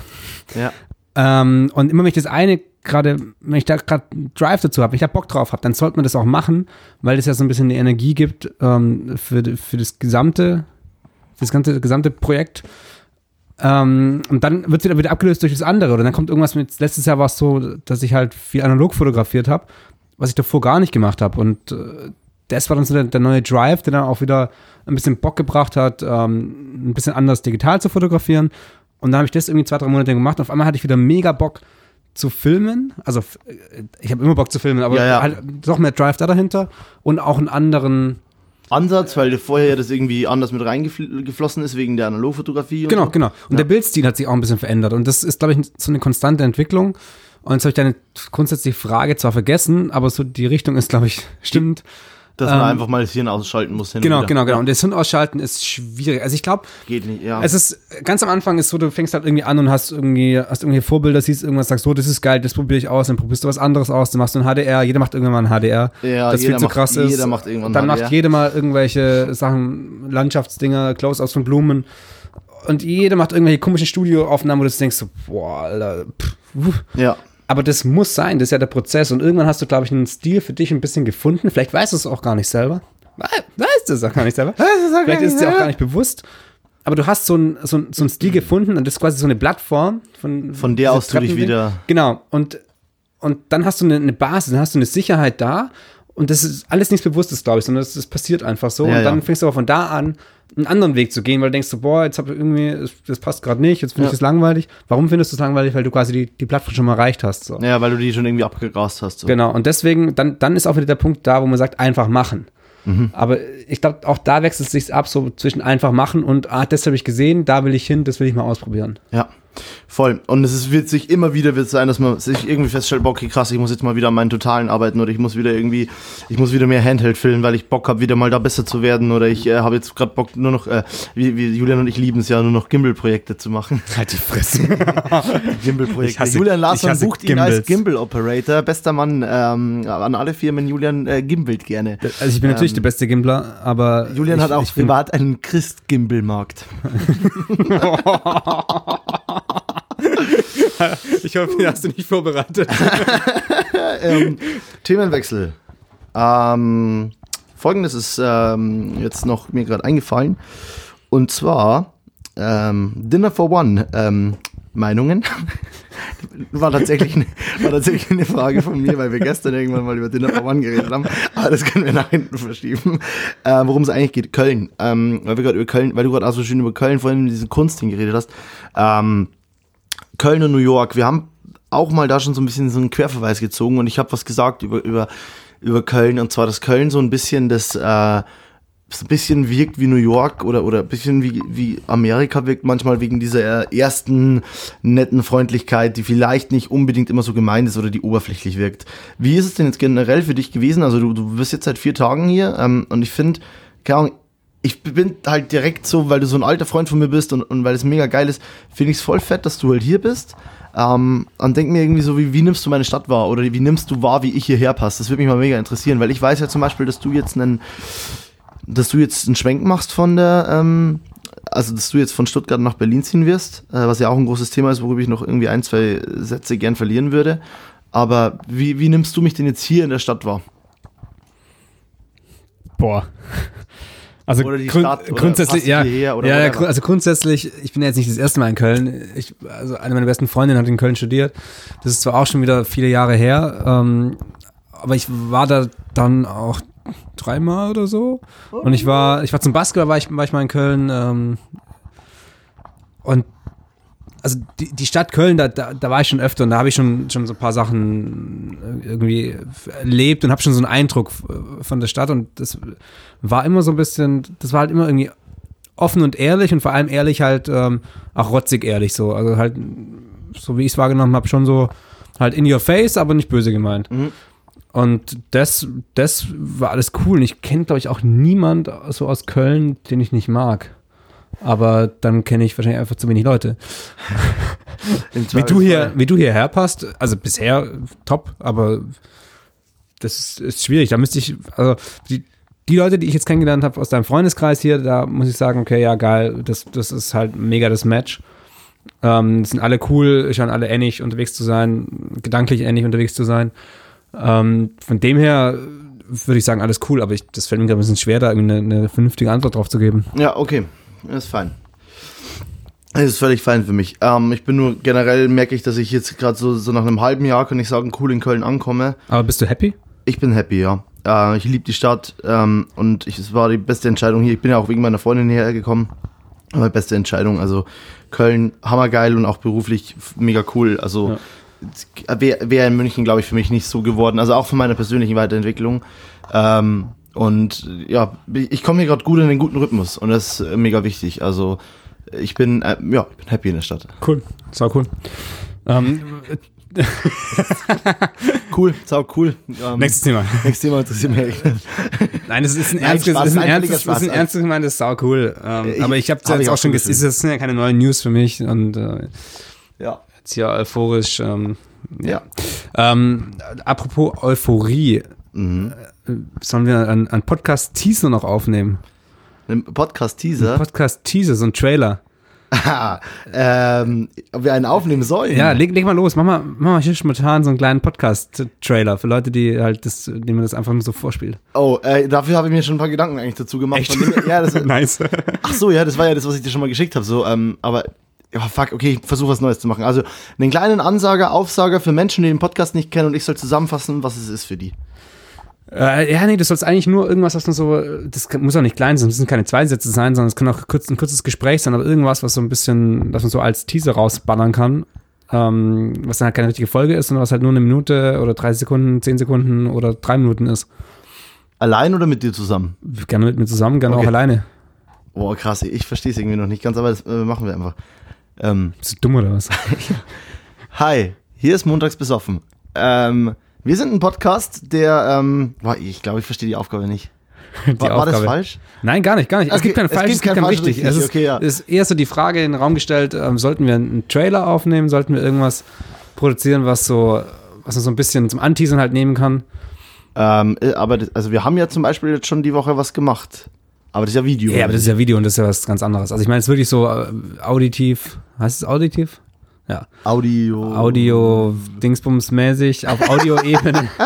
Ja. Ähm, und immer wenn ich das eine gerade, wenn ich da gerade Drive dazu habe, ich da Bock drauf habe, dann sollte man das auch machen, weil das ja so ein bisschen die Energie gibt ähm, für, für das gesamte, für das ganze gesamte Projekt. Ähm, und dann wird es wieder, wieder abgelöst durch das andere. Oder dann kommt irgendwas mit, letztes Jahr war es so, dass ich halt viel analog fotografiert habe, was ich davor gar nicht gemacht habe. Und äh, das war dann so der, der neue Drive, der dann auch wieder ein bisschen Bock gebracht hat, ähm, ein bisschen anders digital zu fotografieren. Und dann habe ich das irgendwie zwei, drei Monate gemacht. Und auf einmal hatte ich wieder mega Bock, zu filmen. Also f- ich habe immer Bock zu filmen, aber Ja, ja. halt doch mehr Drive da dahinter und auch einen anderen. Ansatz, weil vorher ja das irgendwie anders mit reingeflossen ist wegen der Analogfotografie. Genau, so. genau. Und der Bildstil hat sich auch ein bisschen verändert. Und das ist, glaube ich, so eine konstante Entwicklung. Und jetzt habe ich deine grundsätzliche Frage zwar vergessen, aber so die Richtung ist, glaube ich, stimmt. Dass man Ähm, einfach mal das Hirn ausschalten muss. hin Genau, wieder. genau, genau. Und das Hirn ausschalten ist schwierig. Also ich glaube, Geht nicht, ja. es ist ganz am Anfang ist so, du fängst halt irgendwie an und hast irgendwie, hast irgendwie Vorbilder, siehst irgendwas, sagst so, das ist geil, das probiere ich aus, dann probierst du was anderes aus, dann machst du ein HDR, jeder macht irgendwann mal ein HDR, Ja, das jeder viel zu macht- krass ist. jeder macht irgendwann Dann macht jeder mal irgendwelche Sachen, Landschaftsdinger, Close-Ups von Blumen und jeder macht irgendwelche komischen Studioaufnahmen, wo du denkst so, boah, Alter, pff, wuh. ja. Aber das muss sein, das ist ja der Prozess. Und irgendwann hast du, glaube ich, einen Stil für dich ein bisschen gefunden. Vielleicht weißt du es auch gar nicht selber. We- Weißt du es auch gar nicht selber. [LAUGHS] Vielleicht ist es dir auch gar nicht bewusst. Aber du hast so einen so ein, so ein Stil gefunden und das ist quasi so eine Plattform. Von, Von der aus du dich wieder- Genau. Und, und dann hast du eine, eine Basis, dann hast du eine Sicherheit da. Und das ist alles nichts Bewusstes, glaube ich, sondern das, das passiert einfach so. Ja, und dann ja. fängst du aber von da an, einen anderen Weg zu gehen, weil du denkst so, boah, jetzt habe ich irgendwie, das, passt gerade nicht, jetzt finde ich Ja. das langweilig. Warum findest du es langweilig? Weil du quasi die, die Plattform schon mal erreicht hast. So. Ja, weil du die schon irgendwie abgegrast hast. So. Genau, und deswegen, dann, dann ist auch wieder der Punkt da, wo man sagt, einfach machen. Aber ich glaube, auch da wechselt es sich ab, so zwischen einfach machen und, ah, das habe ich gesehen, da will ich hin, das will ich mal ausprobieren. Ja, voll. Und es ist, wird sich immer wieder wird sein, dass man sich irgendwie feststellt, boah, okay, krass, ich muss jetzt mal wieder an meinen Totalen arbeiten oder ich muss wieder irgendwie, ich muss wieder mehr Handheld filmen, weil ich Bock habe, wieder mal da besser zu werden oder ich äh, habe jetzt gerade Bock, nur noch, äh, wie, wie Julian und ich lieben es ja, nur noch Gimbal-Projekte zu machen. [LAUGHS] Halt die Fresse. [LAUGHS] Gimbal-Projekte. Julian Larsson bucht ihn als Gimbals. Gimbal-Operator. Bester Mann ähm, an alle Firmen. Julian äh, gimbalt gerne. Also ich bin natürlich der beste Gimbler, aber. Julian ich, hat auch privat einen Christ-Gimbal-Markt. [LAUGHS] Ich hoffe, den hast du nicht vorbereitet. [LAUGHS] ähm, Themenwechsel. Ähm, Folgendes ist ähm, jetzt noch mir gerade eingefallen. Und zwar ähm, Dinner for One ähm, Meinungen. [LAUGHS] war, tatsächlich eine, war tatsächlich eine Frage von mir, weil wir gestern irgendwann mal über Dinner for One geredet haben. Aber das können wir nach hinten verschieben. Äh, Worum es eigentlich geht, Köln. Ähm, weil wir über Köln, weil du gerade auch so schön über Köln vorhin diesen Kunstding geredet hast. Ähm, Köln und New York, wir haben auch mal da schon so ein bisschen so einen Querverweis gezogen und ich habe was gesagt über, über, über Köln und zwar, dass Köln so ein bisschen das, äh, so ein bisschen wirkt wie New York oder, oder ein bisschen wie, wie Amerika wirkt, manchmal wegen dieser ersten netten Freundlichkeit, die vielleicht nicht unbedingt immer so gemeint ist oder die oberflächlich wirkt. Wie ist es denn jetzt generell für dich gewesen? Also du, du bist jetzt seit vier Tagen hier ähm, und ich finde, keine Ahnung, ich bin halt direkt so, weil du so ein alter Freund von mir bist und, und weil es mega geil ist, finde ich es voll fett, dass du halt hier bist. Ähm, und denk mir irgendwie so, wie, wie nimmst du meine Stadt wahr? Oder wie nimmst du wahr, wie ich hierher passe? Das würde mich mal mega interessieren, weil ich weiß ja zum Beispiel, dass du jetzt einen, dass du jetzt einen Schwenk machst von der, ähm, also dass du jetzt von Stuttgart nach Berlin ziehen wirst, äh, was ja auch ein großes Thema ist, worüber ich noch irgendwie ein, zwei Sätze gern verlieren würde. Aber wie, wie nimmst du mich denn jetzt hier in der Stadt wahr? Boah. Also Oder die grund Stadt, oder grundsätzlich, ja, hierher oder ja, ja, also grundsätzlich, ich bin ja jetzt nicht das erste Mal in Köln. Ich, also eine meiner besten Freundinnen hat in Köln studiert. Das ist zwar auch schon wieder viele Jahre her, ähm, aber ich war da dann auch dreimal oder so. Und ich war, ich war zum Basketball, war ich, war ich mal in Köln. Ähm, und also die, die Stadt Köln, da, da, da war ich schon öfter und da habe ich schon, schon so ein paar Sachen irgendwie erlebt und habe schon so einen Eindruck von der Stadt und das war immer so ein bisschen, das war halt immer irgendwie offen und ehrlich und vor allem ehrlich halt ähm, auch rotzig ehrlich so, also halt so wie ich es wahrgenommen habe, schon so halt in your face, aber nicht böse gemeint. Mhm. Und das, das war alles cool. Und ich kenne, glaube ich, auch niemand so aus Köln, den ich nicht mag. Aber dann kenne ich wahrscheinlich einfach zu wenig Leute. [LAUGHS] Wie du hier, wie du hierher passt, also bisher top, aber das ist, ist schwierig. Da müsste ich, also die, die Leute, die ich jetzt kennengelernt habe aus deinem Freundeskreis hier, da muss ich sagen, okay, ja, geil, das, das ist halt mega das Match. Ähm, sind alle cool, scheinen alle ähnlich unterwegs zu sein, gedanklich ähnlich unterwegs zu sein. Ähm, von dem her würde ich sagen, alles cool, aber ich, das fällt mir gerade ein bisschen schwer, da eine, eine vernünftige Antwort drauf zu geben. Ja, okay. Ist fein. Das ist völlig fein für mich. Ähm, ich bin nur generell, merke ich, dass ich jetzt gerade so, so nach einem halben Jahr, kann ich sagen, cool in Köln ankomme. Aber bist du happy? Ich bin happy, ja. Äh, ich liebe die Stadt ähm, und ich, es war die beste Entscheidung hier. Ich bin ja auch wegen meiner Freundin hierher gekommen. Aber beste Entscheidung. Also Köln, hammergeil und auch beruflich mega cool. Also wäre wär in München, glaube ich, für mich nicht so geworden. Also auch von meiner persönlichen Weiterentwicklung. Ähm, und ja, ich komme hier gerade gut in den guten Rhythmus und das ist mega wichtig. Also ich bin, äh, ja, ich bin happy in der Stadt. Cool, sau cool. Ähm, [LAUGHS] cool, sau cool. Ähm, nächstes Thema. Nächstes Thema interessiert mich. Nein, das ist ein Nein, ernstes, Spaß, das ist ein ernstes, das ist ein Spaß. ernstes gemeintes sau cool. Ähm, Ich- aber ich habe hab jetzt ich auch schon gesagt, das sind ja keine neuen News für mich und äh, Ja. jetzt hier euphorisch. Ähm, Ja. ähm, apropos Euphorie, Mhm. Sollen wir einen, einen Podcast-Teaser noch aufnehmen? Ein Podcast-Teaser. Podcast-Teaser, so ein Trailer. Ah, [LAUGHS] ähm, ob wir einen aufnehmen sollen? Ja, leg, leg mal los. Mach mal, mach mal hier spontan so einen kleinen Podcast-Trailer für Leute, die halt das, denen man das einfach nur so vorspielt. Oh, äh, dafür habe ich mir schon ein paar Gedanken eigentlich dazu gemacht. Echt? Dem, ja, das, [LAUGHS] nice. ach so, ja, das war ja das, was ich dir schon mal geschickt habe. So, ähm, aber ja, fuck, okay, ich versuche was Neues zu machen. Also einen kleinen Ansager, Aufsager für Menschen, die den Podcast nicht kennen und ich soll zusammenfassen, was es ist für die. Äh, ja, nee, du sollst eigentlich nur irgendwas, was nur so, das muss auch nicht klein sein, das müssen keine zwei Sätze sein, sondern es kann auch kurz, ein kurzes Gespräch sein, aber irgendwas, was so ein bisschen, was man so als Teaser rausballern kann, ähm, was dann halt keine richtige Folge ist, sondern was halt nur eine Minute oder 30 Sekunden, 10 Sekunden oder drei Minuten ist. Allein oder mit dir zusammen? Gerne mit mir zusammen, gerne Okay. auch alleine. Boah, krass, ich verstehe es irgendwie noch nicht ganz, aber das äh, machen wir einfach. Ähm, Bist du dumm oder was? [LAUGHS] hi, hier ist Montags besoffen. Ähm, wir sind ein Podcast, der, ähm, boah, ich glaube, ich verstehe die Aufgabe nicht. [LAUGHS] Die War, war das falsch? Nein, gar nicht, gar nicht. es Okay, gibt kein es falsch, es gibt kein kein falsch richtig. richtig, Es ist, okay, ja. es ist eher so die Frage in den Raum gestellt, ähm, sollten wir einen Trailer aufnehmen, sollten wir irgendwas produzieren, was so, was man so ein bisschen zum Anteasern halt nehmen kann. Ähm, äh, aber das, also wir haben ja zum Beispiel jetzt schon die Woche was gemacht. Aber das ist ja Video. Ja, aber das ist ja Video und das ist ja was ganz anderes. Also ich meine, es ist wirklich so äh, auditiv, heißt es auditiv? Ja, Audio. Audio Dingsbums mäßig auf Audioebene. [LAUGHS]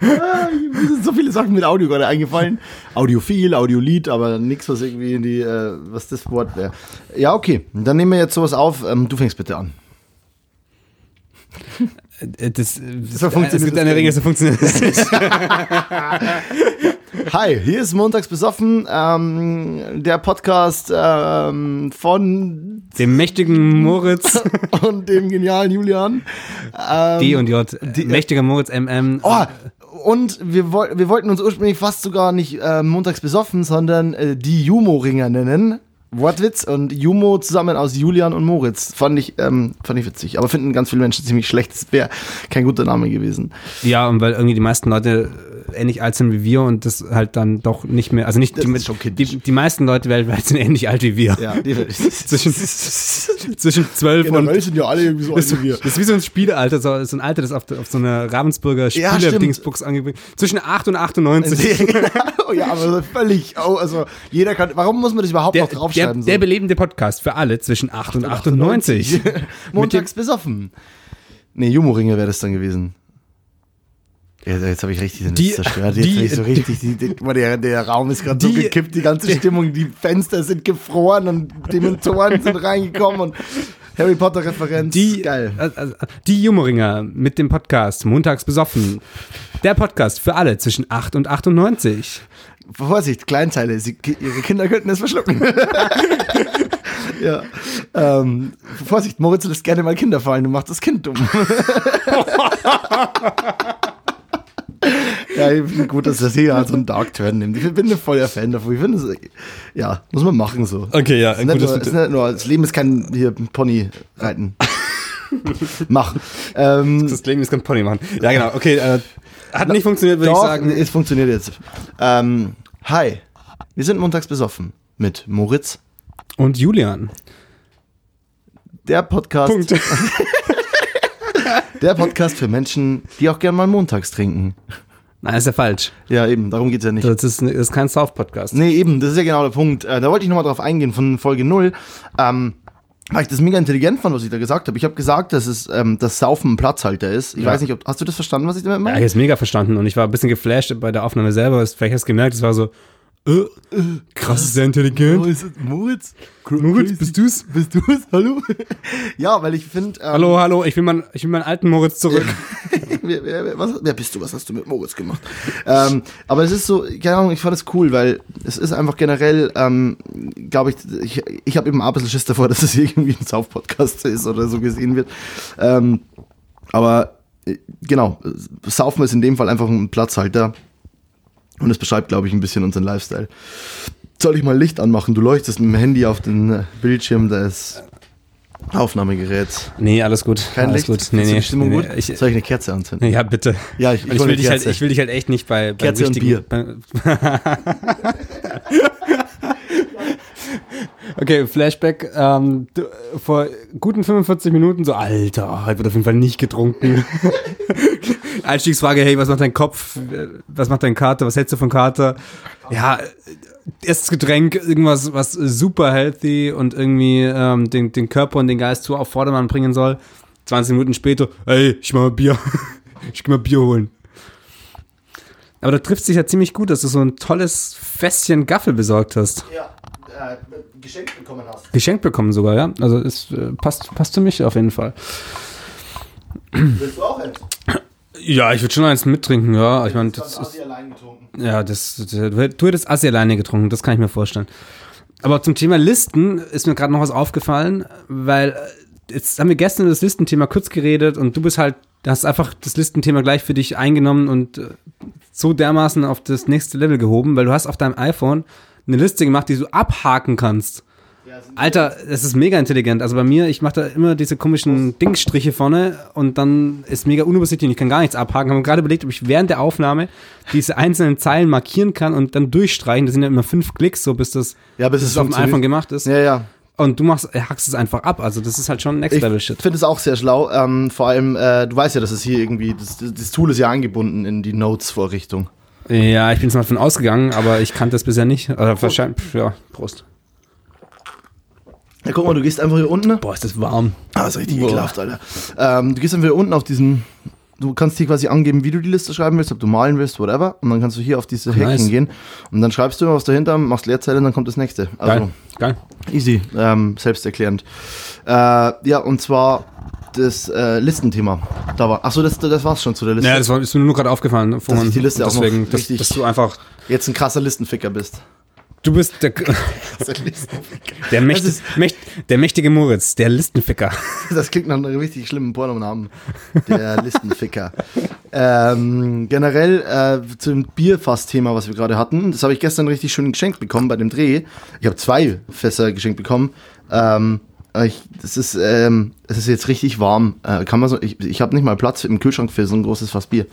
Mir sind so viele Sachen mit Audio gerade eingefallen. Audiophil, Audiolied, aber nichts, was irgendwie in die, äh, was das Wort wäre. Ja, okay. Dann nehmen wir jetzt sowas auf. Ähm, du fängst bitte an. Äh, das, So das funktioniert es gibt eine. Regel, so funktioniert nicht. [LAUGHS] Hi, hier ist Montags besoffen, ähm, der Podcast ähm, von Dem mächtigen Moritz, [LAUGHS] und dem genialen Julian. Ähm, D und J, mächtiger Moritz MM. Oh, und wir, woll wir wollten uns ursprünglich fast sogar nicht äh, montags besoffen, sondern äh, die Jumo-Ringer nennen. Wortwitz und Jumo zusammen aus Julian und Moritz. Fand ich, ähm, fand ich witzig. Aber finden ganz viele Menschen ziemlich schlecht. Das wäre kein guter Name gewesen. Ja, und weil irgendwie die meisten Leute ähnlich alt sind wie wir und das halt dann doch nicht mehr, also nicht Das die, ist schon kindisch. die, die meisten Leute weltweit sind ähnlich alt wie wir. Ja, die, [LAUGHS] [LAUGHS] Zwischen, zwischen 12 und sind ja alle irgendwie so das, das ist wie so ein Spielealter, so, so ein Alter, das auf, auf so einer Ravensburger Ja, stimmt. Spiele-Dingsbox angebringt. Zwischen 8 und 98. [LAUGHS] oh ja, aber völlig. Oh, also jeder kann. Warum muss man das überhaupt Der, noch der, draufschreiben? der belebende Podcast für alle zwischen 8 und 98. Montags besoffen. Nee, Jumo-Ringe wäre das dann gewesen. Jetzt habe ich richtig den Die- zerstört. Jetzt die- so richtig, die, die, der, der Raum ist gerade so gekippt, die ganze Stimmung, die Fenster sind gefroren und Dementoren [LAUGHS] sind reingekommen und Harry Potter Referenz. Die, geil. äh, äh, die Jumoringer mit dem Podcast Montags besoffen. Der Podcast für alle zwischen 8 und 98. Vorsicht, Kleinteile, sie, ihre Kinder könnten es verschlucken. [LAUGHS] ja. Ähm, Vorsicht, Moritz lässt gerne mal Kinder fallen und macht das Kind dumm. [LAUGHS] ich finde gut, dass das hier so einen Dark Turn nimmt. Ich bin ein voller Fan davon. Ich finde, ja, muss man machen so. Okay, ja, Es nicht nur, nicht nur, das Leben ist kein hier Pony reiten. [LAUGHS] Mach. Ähm, das Leben ist kein Pony machen. Ja, genau. Okay, äh, hat nicht funktioniert, würde ich sagen. es funktioniert jetzt. Ähm, hi, wir sind montags besoffen mit Moritz, Und Julian. der Podcast, Punkt. [LAUGHS] der Podcast für Menschen, die auch gern mal montags trinken. Nein, ist ja falsch. Ja, eben, darum geht's ja nicht. Das ist, das ist kein South-Podcast. Nee, eben, das ist ja genau der Punkt. Äh, da wollte ich nochmal drauf eingehen von Folge 0. Ähm, weil ich das mega intelligent fand, was ich da gesagt habe. Ich habe gesagt, dass es ähm, das Saufen ein Platzhalter ist. Ich Ja. weiß nicht, ob, hast du das verstanden, was ich damit Ja, meine? ich habe es mega verstanden und ich war ein bisschen geflasht bei der Aufnahme selber. Vielleicht hast du gemerkt, es war so, Äh, krass, ist sehr intelligent. es? Moritz? Moritz, bist du's? Bist du's? [LAUGHS] Hallo? ja, weil ich finde. Ähm, Hallo, hallo, ich will, mein, ich will meinen alten Moritz zurück. [LAUGHS] wer, wer, wer, was, wer bist du? Was hast du mit Moritz gemacht? ähm, aber es ist so, keine Ahnung, ich fand es cool, weil es ist einfach generell, ähm, glaube ich, ich, ich habe eben ein bisschen Schiss davor, [LAUGHS] dass es irgendwie ein Sauf-Podcast ist oder so gesehen wird. Ähm, aber äh, genau, Saufen ist in dem Fall einfach ein Platzhalter. Und es beschreibt, glaube ich, ein bisschen unseren Lifestyle. Soll ich mal Licht anmachen? Du leuchtest mit dem Handy auf den äh, Bildschirm des Aufnahmegeräts. Nee, alles gut. Kein alles Licht? gut. Nee, nee, die Stimmung nee, gut? Ich, Soll ich eine Kerze anzünden? ja, bitte. Ja, ich, ich, hol will dich halt, ich will dich halt echt nicht bei, bei Kerze und. Bier. Bei, [LAUGHS] [LAUGHS] okay, Flashback. Ähm, du, vor guten 45 Minuten so, Alter, heute wird auf jeden Fall nicht getrunken. [LAUGHS] Einstiegsfrage, hey, was macht dein Kopf? Was macht dein Kater? Was hältst du von Kater? Ja, erstes Getränk, irgendwas, was super healthy und irgendwie ähm, den, den Körper und den Geist zu auf Vordermann bringen soll. 20 Minuten später, hey, ich mach mal Bier. [LAUGHS] ich geh mal Bier holen. Aber da trifft sich ja ziemlich gut, dass du so ein tolles Fässchen Gaffel besorgt hast. Ja, äh, geschenkt bekommen hast. Geschenkt bekommen sogar, ja. Also es äh, passt, passt für mich auf jeden Fall. Willst du auch eins? Ja, ich würde schon eins mittrinken, ja. Ich meine, das ist, Asi allein getrunken. ja, das, das, du hättest Assi alleine getrunken, das kann ich mir vorstellen. Aber zum Thema Listen ist mir gerade noch was aufgefallen, weil äh, jetzt haben wir gestern über das Listenthema kurz geredet und du bist halt, du hast einfach das Listenthema gleich für dich eingenommen und äh, so dermaßen auf das nächste Level gehoben, weil du hast auf deinem iPhone eine Liste gemacht, die du abhaken kannst. Alter, das ist mega intelligent. Also bei mir, ich mache da immer diese komischen Dingsstriche vorne und dann ist mega unübersichtlich und ich kann gar nichts abhaken. Habe mir gerade überlegt, ob ich während der Aufnahme diese einzelnen Zeilen markieren kann und dann durchstreichen. Das sind ja immer fünf Klicks, so bis das, Ja, bis bis es es auf dem iPhone gemacht ist. Ja, ja. Und du machst, äh, hackst es einfach ab. Also das ist halt schon Next Ich Level Shit. finde es auch sehr schlau. Ähm, vor allem, äh, du weißt ja, dass es hier irgendwie, das, das Tool ist ja eingebunden in die Notes-Vorrichtung. Ja, ich bin jetzt mal davon ausgegangen, aber ich kannte es bisher nicht. Oder wahrscheinlich, pf, ja, Prost. Ja, guck mal, du gehst einfach hier unten. Boah, ist das warm. Ah, ist richtig Boah. ekelhaft, Alter. Ähm, du gehst einfach hier unten auf diesen. Du kannst hier quasi angeben, wie du die Liste schreiben willst, ob du malen willst, whatever. Und dann kannst du hier auf diese Häkchen Nice. gehen. Und dann schreibst du immer was dahinter, machst Leerzeilen, dann kommt das nächste. Also Geil, geil. easy, ähm, selbsterklärend. Äh, ja, und zwar das äh, Listenthema. Da war. Achso, das, das war's schon zu der Liste. Ja, das war, ist mir nur gerade aufgefallen. Vorhin. ich die Liste auch noch Deswegen, dass, richtig- dass du einfach, Jetzt ein krasser Listenficker bist. du bist der, [LAUGHS] der, mächt, Das ist- mächt, der mächtige Moritz, der Listenficker. [LAUGHS] Das klingt nach einem richtig schlimmen Pornonamen. Der Listenficker. ähm, generell äh, zum Bierfass-Thema, was wir gerade hatten. Das habe ich gestern richtig schön geschenkt bekommen bei dem Dreh. Ich habe zwei Fässer geschenkt bekommen. Ähm, ich, das ist, ähm, es ist jetzt richtig warm. Äh, kann man so, ich ich habe nicht mal Platz im Kühlschrank für so ein großes Fass Bier.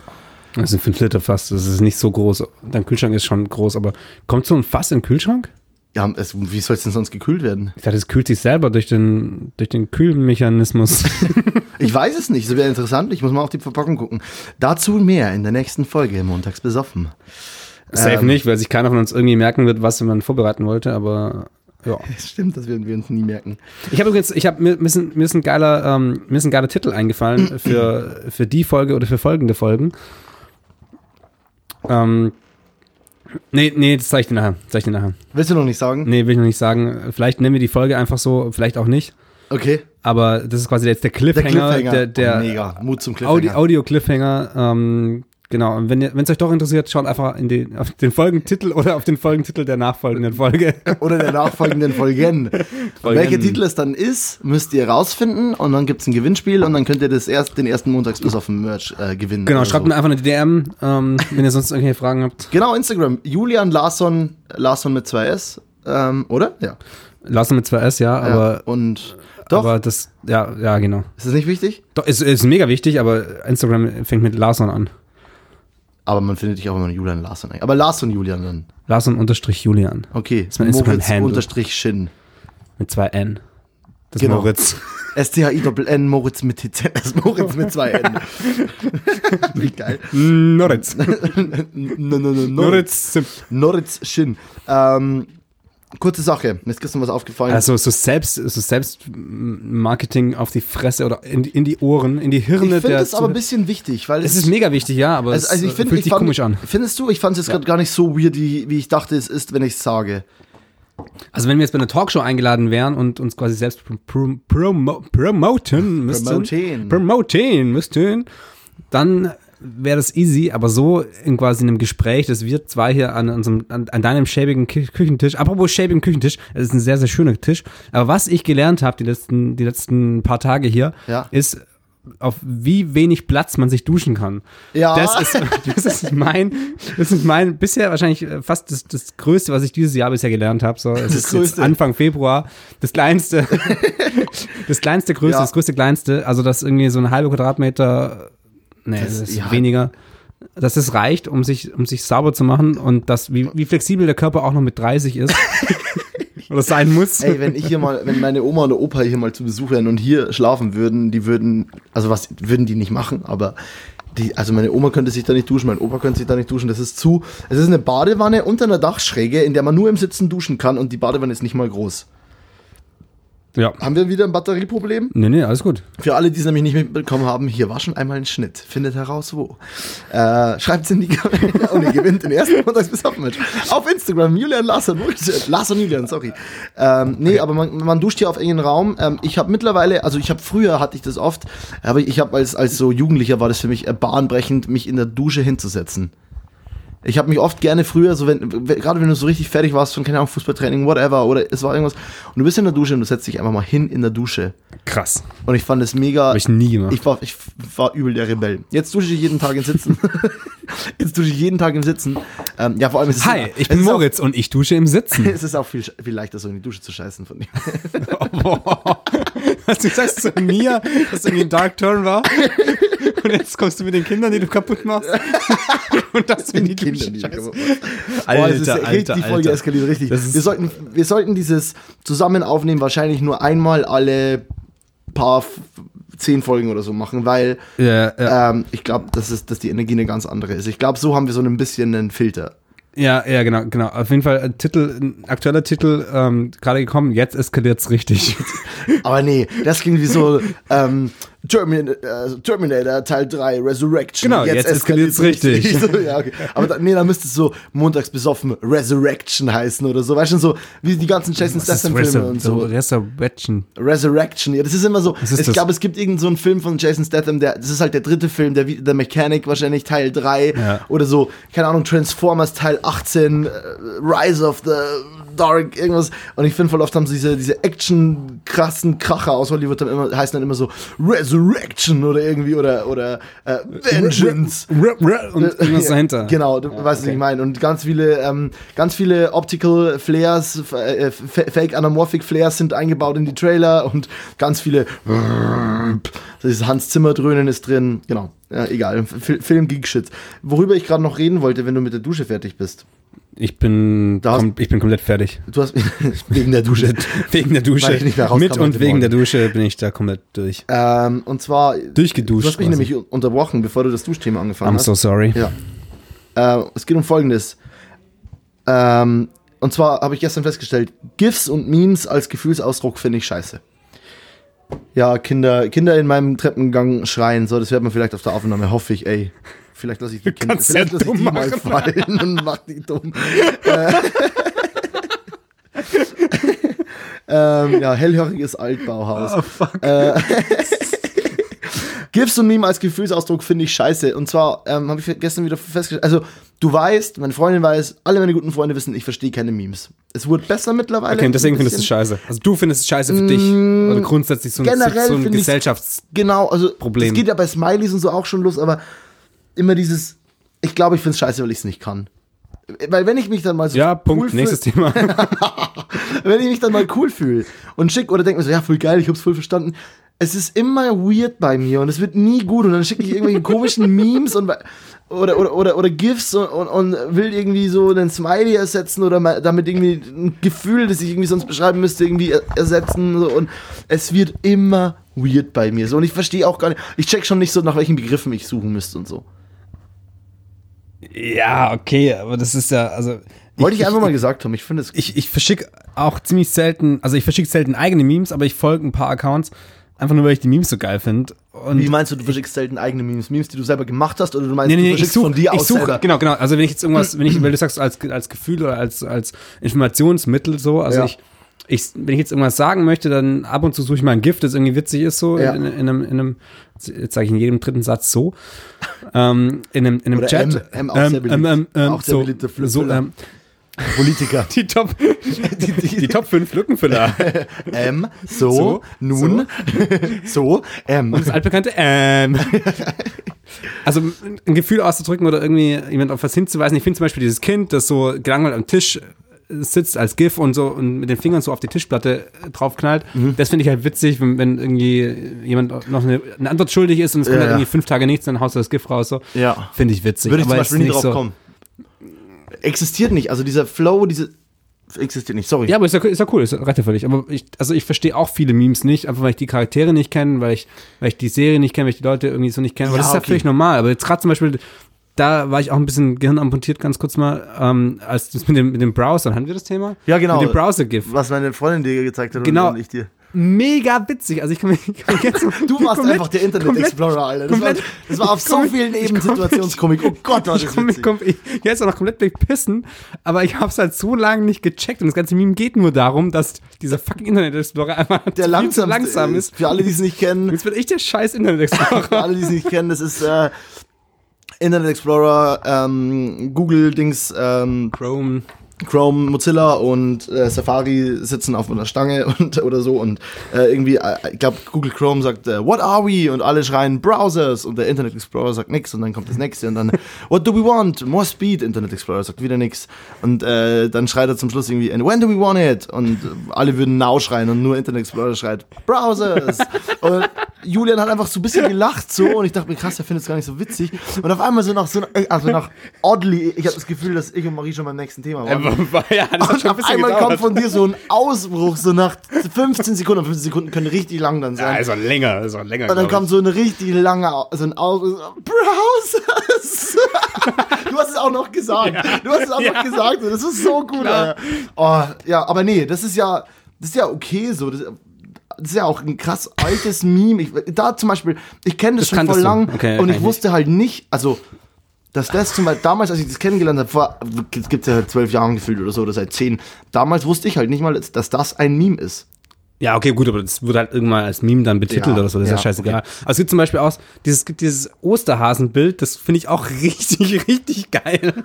Das sind 5 Liter fast. Das ist nicht so groß. Dein Kühlschrank ist schon groß, aber kommt so ein Fass in den Kühlschrank? Ja, es, wie soll es denn sonst gekühlt werden? Ich dachte, es kühlt sich selber durch den, durch den Kühlmechanismus. [LAUGHS] Ich weiß es nicht. Das wäre interessant. Ich muss mal auf die Verpackung gucken. Dazu mehr in der nächsten Folge. Montags besoffen. Safe Ähm. nicht, weil sich keiner von uns irgendwie merken wird, was man vorbereiten wollte, aber ja. [LAUGHS] Stimmt, das werden wir uns nie merken. Ich habe übrigens, ich habe mir, mir, ist ein, mir ist ein geiler, ähm, mir ist ein geiler Titel eingefallen [CLEARS THROAT] für, für die Folge oder für folgende Folgen. Ähm, nee, nee, das zeige ich dir nachher. Zeig ich dir nachher. Willst du noch nicht sagen? Nee, will ich noch nicht sagen. Vielleicht nennen wir die Folge einfach so, vielleicht auch nicht. Okay. Aber das ist quasi jetzt der Cliffhanger, der, der, oh, mega. Mut zum Cliffhanger. Audio-Cliffhanger. Ähm, genau, und wenn es euch doch interessiert, schaut einfach in den, auf den Folgentitel oder auf den Folgentitel der nachfolgenden Folge. [LAUGHS] Oder der nachfolgenden Folgen. [LAUGHS] Welcher Titel es dann ist, müsst ihr rausfinden und dann gibt es ein Gewinnspiel und dann könnt ihr das erst, den ersten Montags bis auf dem Merch äh, gewinnen. Genau, oder schreibt so. mir einfach eine DM, ähm, wenn ihr sonst irgendwelche Fragen habt. [LAUGHS] Genau, Instagram. Julian Larsson, Larsson mit zwei S, ähm, oder? Ja. Lassen mit 2S, ja, ja. aber, Und doch, aber das, ja, ja, genau. ist das nicht wichtig? Doch, ist, ist mega wichtig, aber Instagram fängt mit Larson an. Aber man findet dich auch immer Julian Larsson. ein. Aber Larsson Julian dann. Larson unterstrich Julian. Okay. ist mein Instagram-Handle. unterstrich Shin. Mit zwei N. Das Genau. ist Moritz. [LAUGHS] S-T-H-I-N, Moritz mit TZ, das [LAUGHS] ist Moritz mit zwei N. [LAUGHS] Wie geil. Moritz. No, no, no, no. Moritz. Noritz Shin. Ähm, kurze Sache, mir ist gestern was aufgefallen. Also so selbst, so Selbstmarketing auf die Fresse oder in die, in die Ohren, in die Hirne ich finde der. das aber ein bisschen wichtig, weil es ist mega wichtig, ja, aber also, also ich es find, fühlt ich sich fand, komisch an. Findest du? Ich fand es jetzt Ja. gerade gar nicht so weird, wie, wie ich dachte, es ist, wenn ich es sage. Also wenn wir jetzt bei einer Talkshow eingeladen wären und uns quasi selbst prom promo promoten müssten, Promoten. promoten müssten, dann wäre das easy, aber so in quasi einem Gespräch, dass wir zwei hier an unserem, an, an deinem schäbigen Kü Küchentisch, apropos schäbigen Küchentisch, es ist ein sehr, sehr schöner Tisch, aber was ich gelernt habe die letzten, die letzten paar Tage hier, Ja. ist, auf wie wenig Platz man sich duschen kann. Ja. Das ist, [LAUGHS] das ist mein, das ist mein bisher wahrscheinlich äh, fast das, das Größte, was ich dieses Jahr bisher gelernt habe. So, es Das ist. Anfang Februar. Das kleinste, [LAUGHS] das kleinste, größte, Ja. das größte, kleinste. Also das irgendwie so eine halbe Quadratmeter, nee, das, Das- ist ja. weniger. Dass das reicht, um sich, um sich sauber zu machen und das, wie, wie flexibel der Körper auch noch mit 30 ist. [LAUGHS] Oder sein muss. Ey, wenn ich hier mal, wenn meine Oma und Opa hier mal zu Besuch wären und hier schlafen würden, die würden, also was würden die nicht machen, aber die, also meine Oma könnte sich da nicht duschen, mein Opa könnte sich da nicht duschen, das ist zu. Es ist eine Badewanne unter einer Dachschräge, in der man nur im Sitzen duschen kann und die Badewanne ist nicht mal groß. Ja. Haben wir wieder ein Batterieproblem? Nee, nee, alles gut. Für alle, die es nämlich nicht mitbekommen haben, hier war schon einmal ein Schnitt. Findet heraus, wo. Äh, Schreibt in die Kommentare und ihr gewinnt den ersten Montags bis Match. Auf Instagram, Julian Larson. Larson Julian, sorry. Ähm, nee, aber man, man duscht hier auf engen Raum. Ähm, ich habe mittlerweile, also ich habe früher hatte ich das oft, aber ich habe als, als so Jugendlicher war das für mich äh, bahnbrechend, mich in der Dusche hinzusetzen. Ich habe mich oft gerne früher, so wenn, gerade wenn du so richtig fertig warst von, keine Ahnung, Fußballtraining, whatever, oder es war irgendwas, und du bist in der Dusche und du setzt dich einfach mal hin in der Dusche. Krass. Und ich fand es mega. Habe ich nie gemacht. Ich war, ich war übel der Rebell. Jetzt dusche ich jeden Tag im Sitzen. [LAUGHS] [LAUGHS] Jetzt dusche ich jeden Tag im Sitzen. Ähm, ja, vor allem ist es Hi, ich bin Moritz und ich dusche im Sitzen. Auch, [LAUGHS] es ist auch viel, viel leichter, so in die Dusche zu scheißen von dir. [LAUGHS] Was du sagst zu mir, dass irgendwie ein Dark Turn war. Und jetzt kommst du mit den Kindern, die du kaputt machst. Und das in die Kinder, die scheiße. Boah, es ist, Alter, richtig, Alter, die Folge Alter. eskaliert richtig. Wir sollten, wir sollten dieses zusammen aufnehmen wahrscheinlich nur einmal alle paar zehn Folgen oder so machen, weil Ja, ja. ähm, ich glaube, dass, es- dass die Energie eine ganz andere ist. Ich glaube, so haben wir so ein bisschen einen Filter. ja, ja, genau, genau. Auf jeden Fall ein Titel, ein aktueller Titel, ähm, gerade gekommen, jetzt eskaliert's richtig. [LAUGHS] Aber nee, das klingt wie so ähm, Termin äh, Terminator Teil 3 Resurrection. Genau, jetzt eskaliert's richtig. [LAUGHS] so, ja, okay. Aber da, nee, da müsste es so montags besoffen Resurrection heißen oder so. Weißt du, so wie die ganzen Jason Statham-Filme und so. Resurrection. Resurrection, ja, das ist immer so. Ist ich glaube, es gibt irgendeinen so einen Film von Jason Statham, der, das ist halt der dritte Film, der, der Mechanic wahrscheinlich Teil 3 Ja. oder so, keine Ahnung, Transformers Teil 18, äh, Rise of the Dark, irgendwas. Und ich finde voll oft haben sie diese, diese Action krassen Kracher aus Hollywood dann immer, heißen dann immer so Resurrection oder irgendwie oder, oder äh, Vengeance. Und irgendwas dahinter. Genau, du weißt, was ich meine. Und ganz viele, ähm, ganz viele Optical Flares, äh, Fake Anamorphic Flares sind eingebaut in die Trailer und ganz viele dieses Hans Zimmer Dröhnen ist drin. Genau. Ja, egal. F Film Geek Shit. Worüber ich gerade noch reden wollte, wenn du mit der Dusche fertig bist. Ich bin, hast- ich bin komplett fertig. Du hast [LAUGHS] wegen der Dusche. [LAUGHS] Wegen der Dusche. Mit und wegen der Dusche bin ich da komplett durch. ähm, und zwar, Durchgeduscht. du hast mich quasi. nämlich unterbrochen, bevor du das Duschthema angefangen I'm hast. so sorry. Ja. Äh, es geht um Folgendes. Ähm, und zwar habe ich gestern festgestellt, GIFs und Memes als Gefühlsausdruck finde ich scheiße. Ja, Kinder, Kinder in meinem Treppengang schreien, so, das wird man vielleicht auf der Aufnahme, hoffe ich, ey. Vielleicht lasse ich die Kinder, vielleicht ja lasse ich die mal machen. fallen und mach die dumm. Äh, [LAUGHS] ähm, ja, hellhöriges Altbauhaus. Oh, fuck. Äh, GIFs und Meme als Gefühlsausdruck finde ich scheiße. Und zwar ähm, habe ich gestern wieder festgestellt, also du weißt, meine Freundin weiß, alle meine guten Freunde wissen, ich verstehe keine Memes. Es wurde besser mittlerweile. Okay, deswegen findest du es scheiße. Also du findest es scheiße für dich. Oder grundsätzlich so ein, generell so ein finde ich's- Gesellschafts... Genau, also Problem. es geht ja bei Smileys und so auch schon los, aber immer dieses, ich glaube, ich finde es scheiße, weil ich es nicht kann. Weil wenn ich mich dann mal so Ja, Punkt. cool Nächstes Thema. [LAUGHS] wenn ich mich dann mal cool fühle und schick oder denke mir so, ja, voll geil, ich hab's voll verstanden. Es ist immer weird bei mir und es wird nie gut und dann schicke ich irgendwelche komischen [LAUGHS] Memes und oder, oder, oder, oder GIFs und, und, und will irgendwie so einen Smiley ersetzen oder mal damit irgendwie ein Gefühl, das ich irgendwie sonst beschreiben müsste, irgendwie er- ersetzen so, und es wird immer weird bei mir so und ich verstehe auch gar nicht, ich check schon nicht so, nach welchen Begriffen ich suchen müsste und so. Ja, okay, aber das ist ja, also Wollte ich, einfach mal gesagt haben. Ich finde es. Ich, ich verschicke auch ziemlich selten, also ich verschicke selten eigene Memes, aber ich folge ein paar Accounts, einfach nur, weil ich die Memes so geil finde. Wie meinst du, du verschickst selten eigene Memes? Memes, die du selber gemacht hast, oder du meinst, Nee, nee, du ich verschickst suche, von dir ich aus suche, selber? genau, genau. Also wenn ich jetzt irgendwas, [CLEARS THROAT] wenn ich, weil du sagst als, als Gefühl oder als, als Informationsmittel so, also Ja. ich, ich, wenn ich jetzt irgendwas sagen möchte, dann ab und zu suche ich mal ein Gift, das irgendwie witzig ist so, Ja. in, in, einem, in einem, jetzt sage ich in jedem dritten Satz so, ähm, in einem, in einem Oder Chat. M, M auch sehr beliebt. Auch sehr so, beliebter Flip- so, ähm, Politiker. [LAUGHS] die Top, die, die, die Top 5 Lückenfüller. [LAUGHS] M, so, So, nun, so, [LAUGHS] M. Das altbekannte ähm. Also ein Gefühl auszudrücken oder irgendwie jemand auf was hinzuweisen. Ich finde zum Beispiel dieses Kind, das so gelangweilt am Tisch sitzt als GIF und so und mit den Fingern so auf die Tischplatte draufknallt. Mhm. Das finde ich halt witzig, wenn, wenn irgendwie jemand noch eine, eine Antwort schuldig ist und es kommt Ja, halt ja. irgendwie fünf Tage nichts, dann haust du das GIF raus. So. Ja. Finde ich witzig. Würde ich zum Beispiel nicht drauf so, kommen. Existiert nicht. Also dieser Flow, diese. Existiert nicht, sorry. Ja, aber ist ja, ist ja cool, ist ja völlig. Aber ich, also ich verstehe auch viele Memes nicht, einfach weil ich die Charaktere nicht kenne, weil ich, weil ich die Serie nicht kenne, weil ich die Leute irgendwie so nicht kenne. Aber Ja, das ist ja okay. völlig normal. Aber jetzt gerade zum Beispiel, da war ich auch ein bisschen gehirnamputiert, ganz kurz mal, ähm, als das mit dem, mit dem Browser, hatten wir das Thema? Ja, genau. Mit dem Browser-GIF. Was meine Freundin dir gezeigt hat Genau. und ich dir. Mega witzig. Also ich kann mir, ich kann jetzt [LAUGHS] Du warst komplett- einfach der Internet komplett- Explorer, Alter. Das, war, komplett- das war auf [LAUGHS] so vielen ich Ebenen Situationskomik. Oh Gott, war Ich das komm, ich witzig. komm, ich, jetzt auch noch komplett pissen, aber ich habe es halt so lange nicht gecheckt und das ganze Meme geht nur darum, dass dieser fucking Internet Explorer einfach Der langsam, langsam ist. Für alle, die es nicht kennen, Jetzt wird echt der scheiß Internet Explorer. für alle, die es nicht kennen, das ist äh, Internet Explorer, ähm, Google-Dings, ähm, Chrome. Chrome, Mozilla und äh, Safari sitzen auf einer Stange [LAUGHS] und oder so und äh, irgendwie, äh, ich glaube, Google Chrome sagt, äh, What are we? Und alle schreien Browsers und der Internet Explorer sagt nix und dann kommt das nächste und dann [LAUGHS] What do we want? More speed. Internet Explorer sagt wieder nix und äh, dann schreit er zum Schluss irgendwie And when do we want it? Und äh, alle würden Now schreien und nur Internet Explorer schreit Browsers. [LAUGHS] und Julian hat einfach so ein bisschen gelacht so und ich dachte mir krass, er findet es gar nicht so witzig und auf einmal so nach so also nach oddly, ich habe das Gefühl, dass ich und Marie schon beim nächsten Thema waren. Ja, das hat Und ein auf einmal gedauert. kommt von dir so ein Ausbruch, so nach 15 Sekunden. 15 Sekunden können richtig lang dann Ja, sein. ist auch länger, ist auch länger. und dann kommt so eine richtig lange, Au- so ein Ausbruch. Browsers! [LAUGHS] du hast es auch noch gesagt. Du hast es auch Ja. noch gesagt. Das ist so gut. Oh, ja, aber nee, das ist ja, das ist ja okay so. Das, das ist ja auch ein krass altes Meme. Ich, da zum Beispiel, ich kenne das, Das schon du. lang Okay, und ich wusste halt nicht, also dass das zum Beispiel, damals, als ich das kennengelernt habe, vor, es gibt ja zwölf Jahren gefühlt oder so, oder seit zehn, damals wusste ich halt nicht mal, dass das ein Meme ist. Ja, okay, gut, aber das wurde halt irgendwann als Meme dann betitelt Ja, oder so, das ist ja ja, scheißegal. Aber es gibt zum Beispiel auch dieses, es gibt dieses Osterhasenbild, das finde ich auch [LAUGHS] richtig, richtig geil.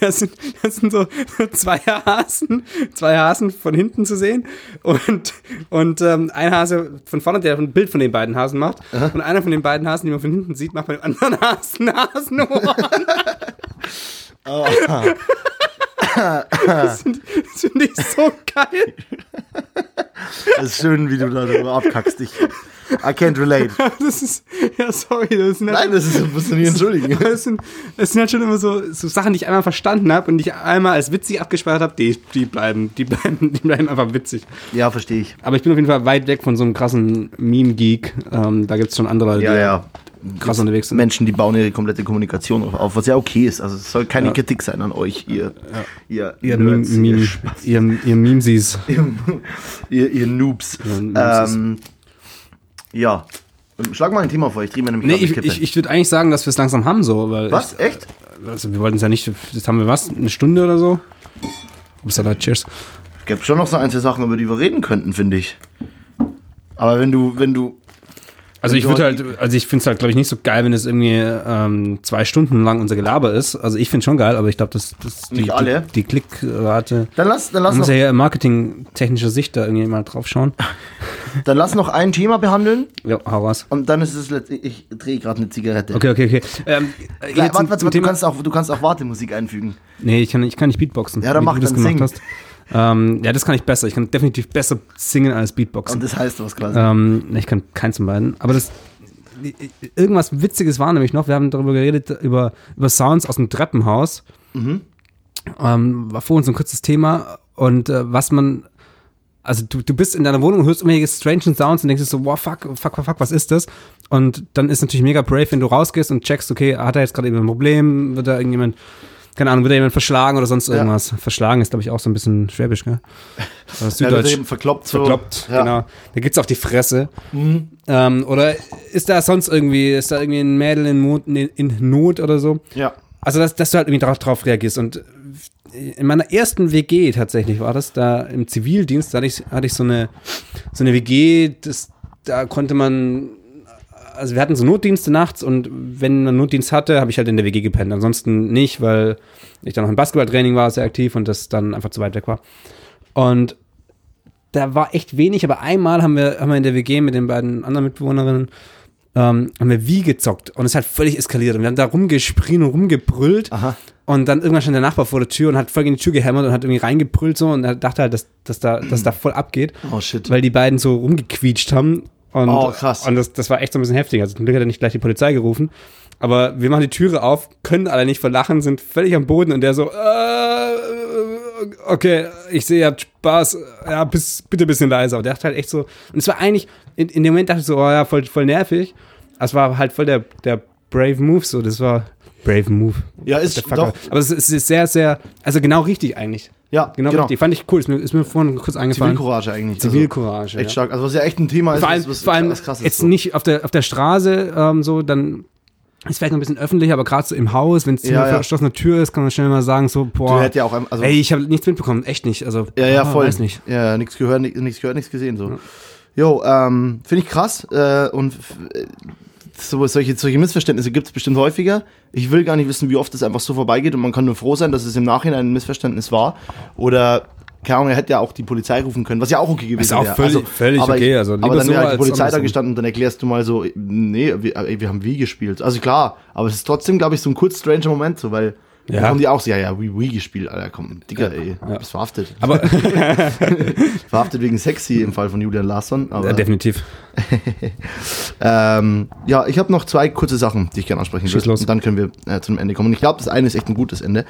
Das sind, das sind so [LAUGHS] zwei Hasen, zwei Hasen von hinten zu sehen und, und ähm, ein Hase von vorne, der ein Bild von den beiden Hasen macht und einer von den beiden Hasen, die man von hinten sieht, macht bei dem anderen [LAUGHS] Hasen Hasenohren. Das finde das find ich so geil. Das ist schön, wie du da darüber abkackst. Ich, I can't relate. Das ist, ja, sorry, das sind halt Nein, das ist, musst du nicht entschuldigen. [LAUGHS] Es sind, es sind halt schon immer so, so Sachen, die ich einmal verstanden habe und die ich einmal als witzig abgespeichert habe, die, die bleiben, die bleiben, die bleiben einfach witzig. Ja, verstehe ich. Aber ich bin auf jeden Fall weit weg von so einem krassen Meme-Geek. Ähm, da gibt es schon andere, Leute, Ja, ja. Krass unterwegs sind. Menschen, die bauen ihre komplette Kommunikation auf- auf, was ja okay ist. Also es soll keine Ja. Kritik sein an euch, ihr, ihr, Ihr, Meme, Nerds, Meme, ihr, ihr, ihr Memesies. [LAUGHS] ihr, ihr Noobs. Ja, ähm, ja. Schlag mal ein Thema vor, ich drehe mir nämlich Nee, ich, ich, ich würde eigentlich sagen, dass wir es langsam haben, so. Weil Was? Echt? Ich, also wir wollten es ja nicht, jetzt haben wir was, eine Stunde oder so? Upsala, cheers. Es gibt schon noch so ein, zwei Sachen, über die wir reden könnten, finde ich. Aber wenn du, wenn du. Also ich würde halt- halt, also ich finde es halt, glaube ich, nicht so geil, wenn es irgendwie ähm, zwei Stunden lang unser Gelaber ist. Also ich finde schon geil, aber ich glaube, dass das die, Nicht alle. die, die Klickrate. Dann lass, dann lass Man muss ja hier marketingtechnischer Sicht da irgendwie mal drauf schauen. [LAUGHS] dann lass noch ein Thema behandeln Ja, hau raus. und dann ist es letztlich. Ich drehe gerade eine Zigarette. Okay, okay, okay. Ähm, warte, warte, warte, du, kannst auch, du kannst auch Wartemusik einfügen. Nee, ich kann, ich kann nicht Beatboxen. Ja, dann mach, das dann gemacht sing. hast. Ähm, ja, das kann ich besser. Ich kann definitiv besser singen als Beatboxen. Und das heißt was quasi. Ähm, ich kann keins von beiden. Aber das irgendwas Witziges war nämlich noch. Wir haben darüber geredet über über Sounds aus dem Treppenhaus. Ähm, war vor uns ein kurzes Thema und äh, was man also du, du bist in deiner Wohnung und hörst irgendwelche strange Sounds und denkst so, wow, fuck, fuck, fuck, fuck, was ist das? Und dann ist natürlich mega brave, wenn du rausgehst und checkst, okay, hat er jetzt gerade eben ein Problem, wird da irgendjemand keine Ahnung, wird da jemand verschlagen oder sonst irgendwas. Verschlagen ist, glaube ich, auch so ein bisschen schwäbisch, gell? Oder [LAUGHS] Ja, Süddeutsch. wird eben verkloppt so. Verkloppt, Ja. genau. Da gibt's auf die Fresse. Ähm, oder ist da sonst irgendwie, ist da irgendwie ein Mädel in, Not, in, in Not oder so? Ja. Also, dass, dass du halt irgendwie darauf drauf reagierst. Und in meiner ersten WG tatsächlich war das, da im Zivildienst, da hatte ich, hatte ich so eine, so eine WG, das, da konnte man, also wir hatten so Notdienste nachts und wenn man Notdienst hatte, habe ich halt in der WG gepennt. Ansonsten nicht, weil ich dann noch im Basketballtraining war, sehr aktiv und das dann einfach zu weit weg war. Und da war echt wenig, aber einmal haben wir, haben wir in der WG mit den beiden anderen Mitbewohnerinnen ähm, haben wir wie gezockt und es hat völlig eskaliert und wir haben da rumgesprien und rumgebrüllt Aha. und dann irgendwann stand der Nachbar vor der Tür und hat voll gegen die Tür gehämmert und hat irgendwie reingebrüllt so und er dachte halt, dass, dass, da, dass da voll abgeht, Oh shit. weil die beiden so rumgequietscht haben und, Oh, krass. und das, das war echt so ein bisschen heftig, also zum Glück hat er nicht gleich die Polizei gerufen, aber wir machen die Türe auf, können alle nicht verlachen, sind völlig am Boden und der so, äh, okay, ich sehe, ihr habt Spaß, ja, bis, bitte ein bisschen leiser. Und der dachte halt echt so, und es war eigentlich, in, in dem Moment dachte ich so, oh ja, voll, voll nervig. Aber Es war halt voll der, der brave Move, so, das war brave Move. Ja, ist doch. Aber es ist sehr, sehr, also genau richtig eigentlich. Ja, Genau, genau. richtig. Fand ich cool, ist mir, ist mir vorhin kurz eingefallen. Zivilcourage eigentlich. Zivilcourage. Also, echt ja. stark. Also was ja echt ein Thema ist, Vor allem, was, vor allem krass ist. jetzt so. nicht auf der, auf der Straße ähm, so, dann ist vielleicht noch ein bisschen öffentlicher, aber gerade so im Haus, wenn es Ja, eine ja. verschlossene Tür ist, kann man schnell mal sagen, so, Du boah, hättest ja auch, ein- also, ey, ich habe nichts mitbekommen, echt nicht. Also, ja, ja, ah, voll. Weiß nicht. Ja, nichts gehört, nichts gehört, nichts gesehen, so. Jo, ähm, finde ich krass, äh, und äh, so, solche, solche Missverständnisse gibt es bestimmt häufiger. Ich will gar nicht wissen, wie oft es einfach so vorbeigeht und man kann nur froh sein, dass es im Nachhinein ein Missverständnis war. Oder, keine Ahnung, er hätte ja auch die Polizei rufen können, was ja auch okay gewesen Ist auch wäre. völlig- völlig aber okay, also aber dann so wäre halt die Polizei da gestanden und dann erklärst du mal so, nee, wir, ey, wir haben wie gespielt. Also klar, aber es ist trotzdem, glaube ich, so ein kurz stranger Moment, so, weil Ja. da haben die auch so, ja, ja, wie, wie gespielt, Alter, komm, Digga, ey, du bist verhaftet. Aber [LAUGHS] Verhaftet wegen sexy im Fall von Julian Larsson. Aber, ja, definitiv. [LAUGHS] ähm, ja, ich habe noch zwei kurze Sachen, die ich gerne ansprechen Schieß will. los. Und dann können wir äh, zum Ende kommen. Und ich glaube, das eine ist echt ein gutes Ende.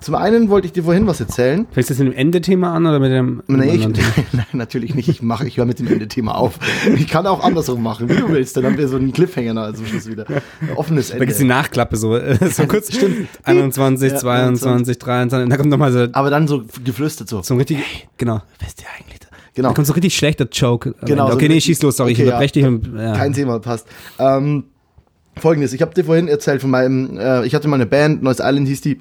Zum einen wollte ich dir vorhin was erzählen. Fängst du jetzt mit dem Ende-Thema an oder mit dem Nee, ich, [LAUGHS] nein, natürlich nicht. Ich mache, ich höre mit dem Ende-Thema auf. Ich kann auch andersrum machen, wie du willst. Dann haben wir so einen Cliffhanger zum Schluss wieder. Ein offenes Da gibt's die Ende. Nachklappe so, äh, so [LAUGHS] kurz. Stimmt. 21, Ja, 22, 23, und da kommt nochmal so, Aber dann so geflüstert so. so ein richtig, genau. Wisst ihr eigentlich? Genau. Da kommt so ein richtig schlechter Joke. Genau, so Okay, nee, schieß los, sorry, ich okay, unterbreche dich. Und, ja. Kein Thema, passt. Ähm, Folgendes, ich habe dir vorhin erzählt von meinem, äh, ich hatte mal eine Band, Neues Island hieß die.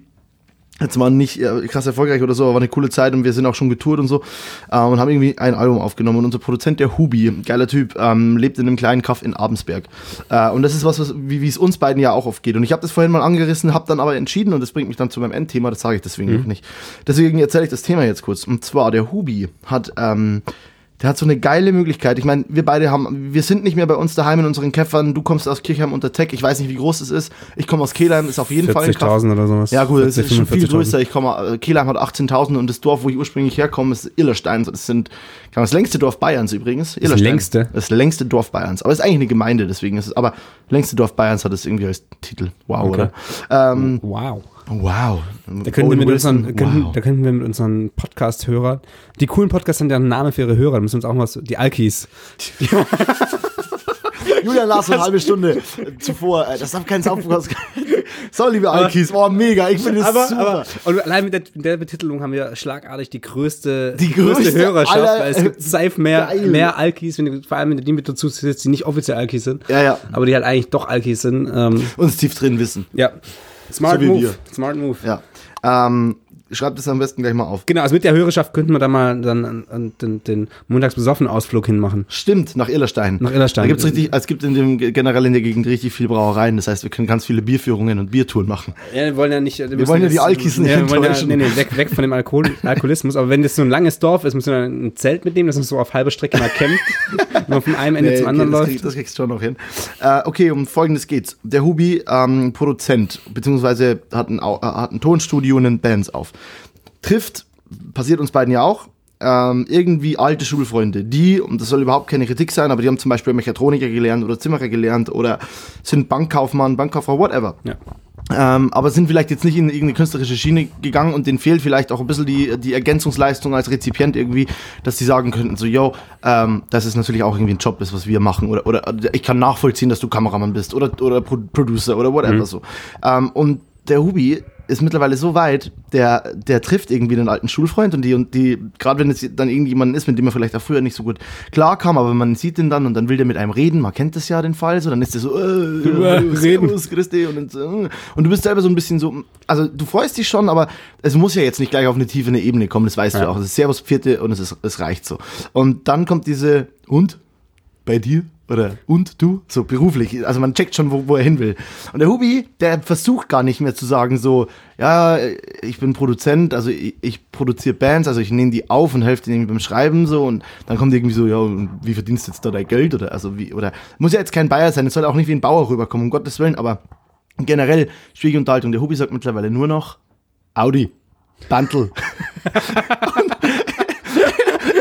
Jetzt war nicht äh, krass erfolgreich oder so, aber war eine coole Zeit und wir sind auch schon getourt und so äh, und haben irgendwie ein Album aufgenommen. Und unser Produzent, der Hubi, geiler Typ, ähm, lebt in einem kleinen Kaff in Abensberg. Äh, und das ist was, was wie wie es uns beiden ja auch oft geht. Und ich habe das vorhin mal angerissen, habe dann aber entschieden und das bringt mich dann zu meinem Endthema, das sage ich deswegen noch nicht. Deswegen erzähle ich das Thema jetzt kurz. Und zwar, der Hubi hat ähm, der hat so eine geile Möglichkeit. Ich meine, wir beide haben, wir sind nicht mehr bei uns daheim in unseren Käffern. Du kommst aus Kirchheim unter Tech. Ich weiß nicht, wie groß es ist. Ich komme aus Kehlheim, ist auf jeden Fall ein Kaff. 40.000 oder sowas. Ja gut, es 40, ist schon viel 45.000. größer. Ich komme, äh, Kehlheim hat 18.000 und das Dorf, wo ich ursprünglich herkomme, ist Illerstein. Das sind kann man, das längste Dorf Bayerns übrigens. Illerstein. längste? Das längste Dorf Bayerns. Aber es ist eigentlich eine Gemeinde, deswegen ist es. Aber längste Dorf Bayerns hat es irgendwie als Titel. Wow, Okay. oder? Ähm, Wow. Wow. Da könnten, wir mit Wilson, unseren, wow. da könnten wir mit unseren Podcast-Hörern, die coolen Podcasts haben ja einen Namen für ihre Hörer, da müssen wir uns auch was, die Alkis. [LAUGHS] Julian Larsson, eine halbe Stunde zuvor. äh, Das darf kein Soundcast. So, liebe Alkis, oh, mega. Ich finde es super. aber, und allein mit der, mit der Betitelung haben wir schlagartig die größte, Die größte Hörerschaft, aller- weil es gibt safe mehr, [LAUGHS] Geil. mehr Alkis, wenn vor allem wenn du die mit dazu sitzt, die nicht offiziell Alkis sind, Ja, ja. aber die halt eigentlich doch Alkis sind. Ähm, Uns tief drin wissen. ja. Smart So Move. wir. Smart Move. Ja. Ähm, schreibt es am besten gleich mal auf. Genau, also mit der Hörerschaft könnten wir da mal dann an, an den, den Montagsbesoffen-Ausflug hinmachen. Stimmt, nach Illerstein. Nach Illerstein. Da gibt's richtig, es gibt in dem, generell in der Gegend richtig viel Brauereien. Das heißt, wir können ganz viele Bierführungen und Biertouren machen. Ja, wir wollen ja nicht. Wir, wollen ja die Alkis nicht ja, wir wollen ja, nee, nee, weg, weg von dem Alkohol, [LAUGHS] Alkoholismus. Aber wenn das so ein langes Dorf ist, müssen wir dann ein Zelt mitnehmen, das uns so auf halber Strecke mal campt, nur von einem Ende Nee, zum okay, anderen das, läuft. krieg, das kriegst du schon noch hin. Äh, okay, um folgendes geht's. Der Hubi, ähm, Produzent, beziehungsweise hat ein, äh, hat ein Tonstudio und nimmt Bands auf. Trifft, passiert uns beiden ja auch, ähm, irgendwie alte Schulfreunde, die, und das soll überhaupt keine Kritik sein, aber die haben zum Beispiel Mechatroniker gelernt oder Zimmerer gelernt oder sind Bankkaufmann, Bankkauffrau, whatever. Ja. Ähm, aber sind vielleicht jetzt nicht in irgendeine künstlerische Schiene gegangen und denen fehlt vielleicht auch ein bisschen die, die Ergänzungsleistung als Rezipient irgendwie, dass die sagen könnten, so, yo, ähm, das ist natürlich auch irgendwie ein Job ist, was wir machen oder, oder ich kann nachvollziehen, dass du Kameramann bist oder, oder Pro Producer oder whatever so. Ähm, und der Hubi ist mittlerweile so weit, der, der trifft irgendwie den alten Schulfreund und die, und die, gerade wenn es dann irgendjemand ist, mit dem er vielleicht auch früher nicht so gut klarkam, aber man sieht ihn dann und dann will der mit einem reden, man kennt das ja den Fall, so, dann ist der so, äh, Ja, [LAUGHS] servus, Christi, und, äh. und du bist selber so ein bisschen so, also du freust dich schon, aber es muss ja jetzt nicht gleich auf eine tiefere Ebene kommen, das weißt du Ja. auch. Es ist Servus Vierte und es, ist, es reicht so. Und dann kommt diese, und? Bei dir? Oder und du? So beruflich. Also man checkt schon, wo, wo er hin will. Und der Hubi, der versucht gar nicht mehr zu sagen, so, ja, ich bin Produzent, also ich, ich produziere Bands, also ich nehme die auf und helfe denen beim Schreiben so und dann kommt irgendwie so, ja, wie verdienst du jetzt da dein Geld? Oder also wie, oder muss ja jetzt kein Bayer sein, es soll auch nicht wie ein Bauer rüberkommen, um Gottes Willen, aber generell schwierige Unterhaltung. Der Hubi sagt mittlerweile nur noch Audi. Bantel. [LAUGHS]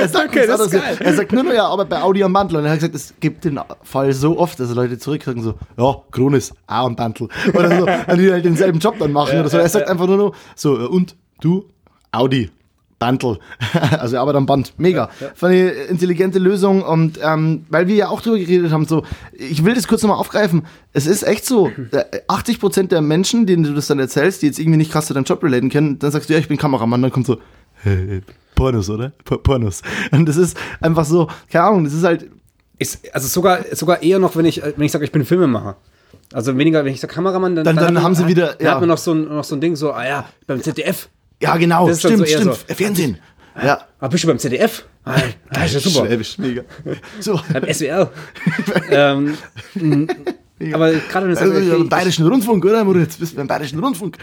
er, sagt, Okay, das ist er, geil. er sagt nur noch, ja, aber bei Audi am Mantel. Und er hat gesagt, es gibt den Fall so oft, dass Leute zurücksagen so, ja, Kronis, auch am Mantel. Oder so, [LAUGHS] und die halt denselben Job dann machen oder so. Er sagt einfach nur noch, so, äh, und du, Audi. Bantel. [LAUGHS] Also er arbeitet am Band. Mega. Fand ich eine intelligente Lösung und ähm, weil wir ja auch drüber geredet haben, so, ich will das kurz nochmal aufgreifen. Es ist echt so, [LAUGHS] äh, 80% der Menschen, denen du das dann erzählst, die jetzt irgendwie nicht krass zu deinem Job relaten können, dann sagst du, ja, ich bin Kameramann, dann kommt so, äh, [LAUGHS] Pornos, oder? P Pornos. Und das ist einfach so, keine Ahnung, das ist halt, Ist, also sogar, sogar eher noch, wenn ich, wenn ich sage, ich bin Filmemacher. Also weniger, wenn ich sage Kameramann, dann, Dann- dann hat- haben sie hat- wieder- Dann ja. hat man noch so, ein, noch so ein Ding, so, ah ja, beim ZDF. ja genau, Das dann stimmt, so stimmt, so- Fernsehen. Ja. Ah, bist du beim ZDF? Ah, ah, ist ja super. Schwäbisch, mega. [LAUGHS] So. Beim SWR. [LAUGHS] ähm, aber gerade wenn du Also, okay, beim Bayerischen Rundfunk, oder? Moritz, bist du beim Bayerischen Rundfunk.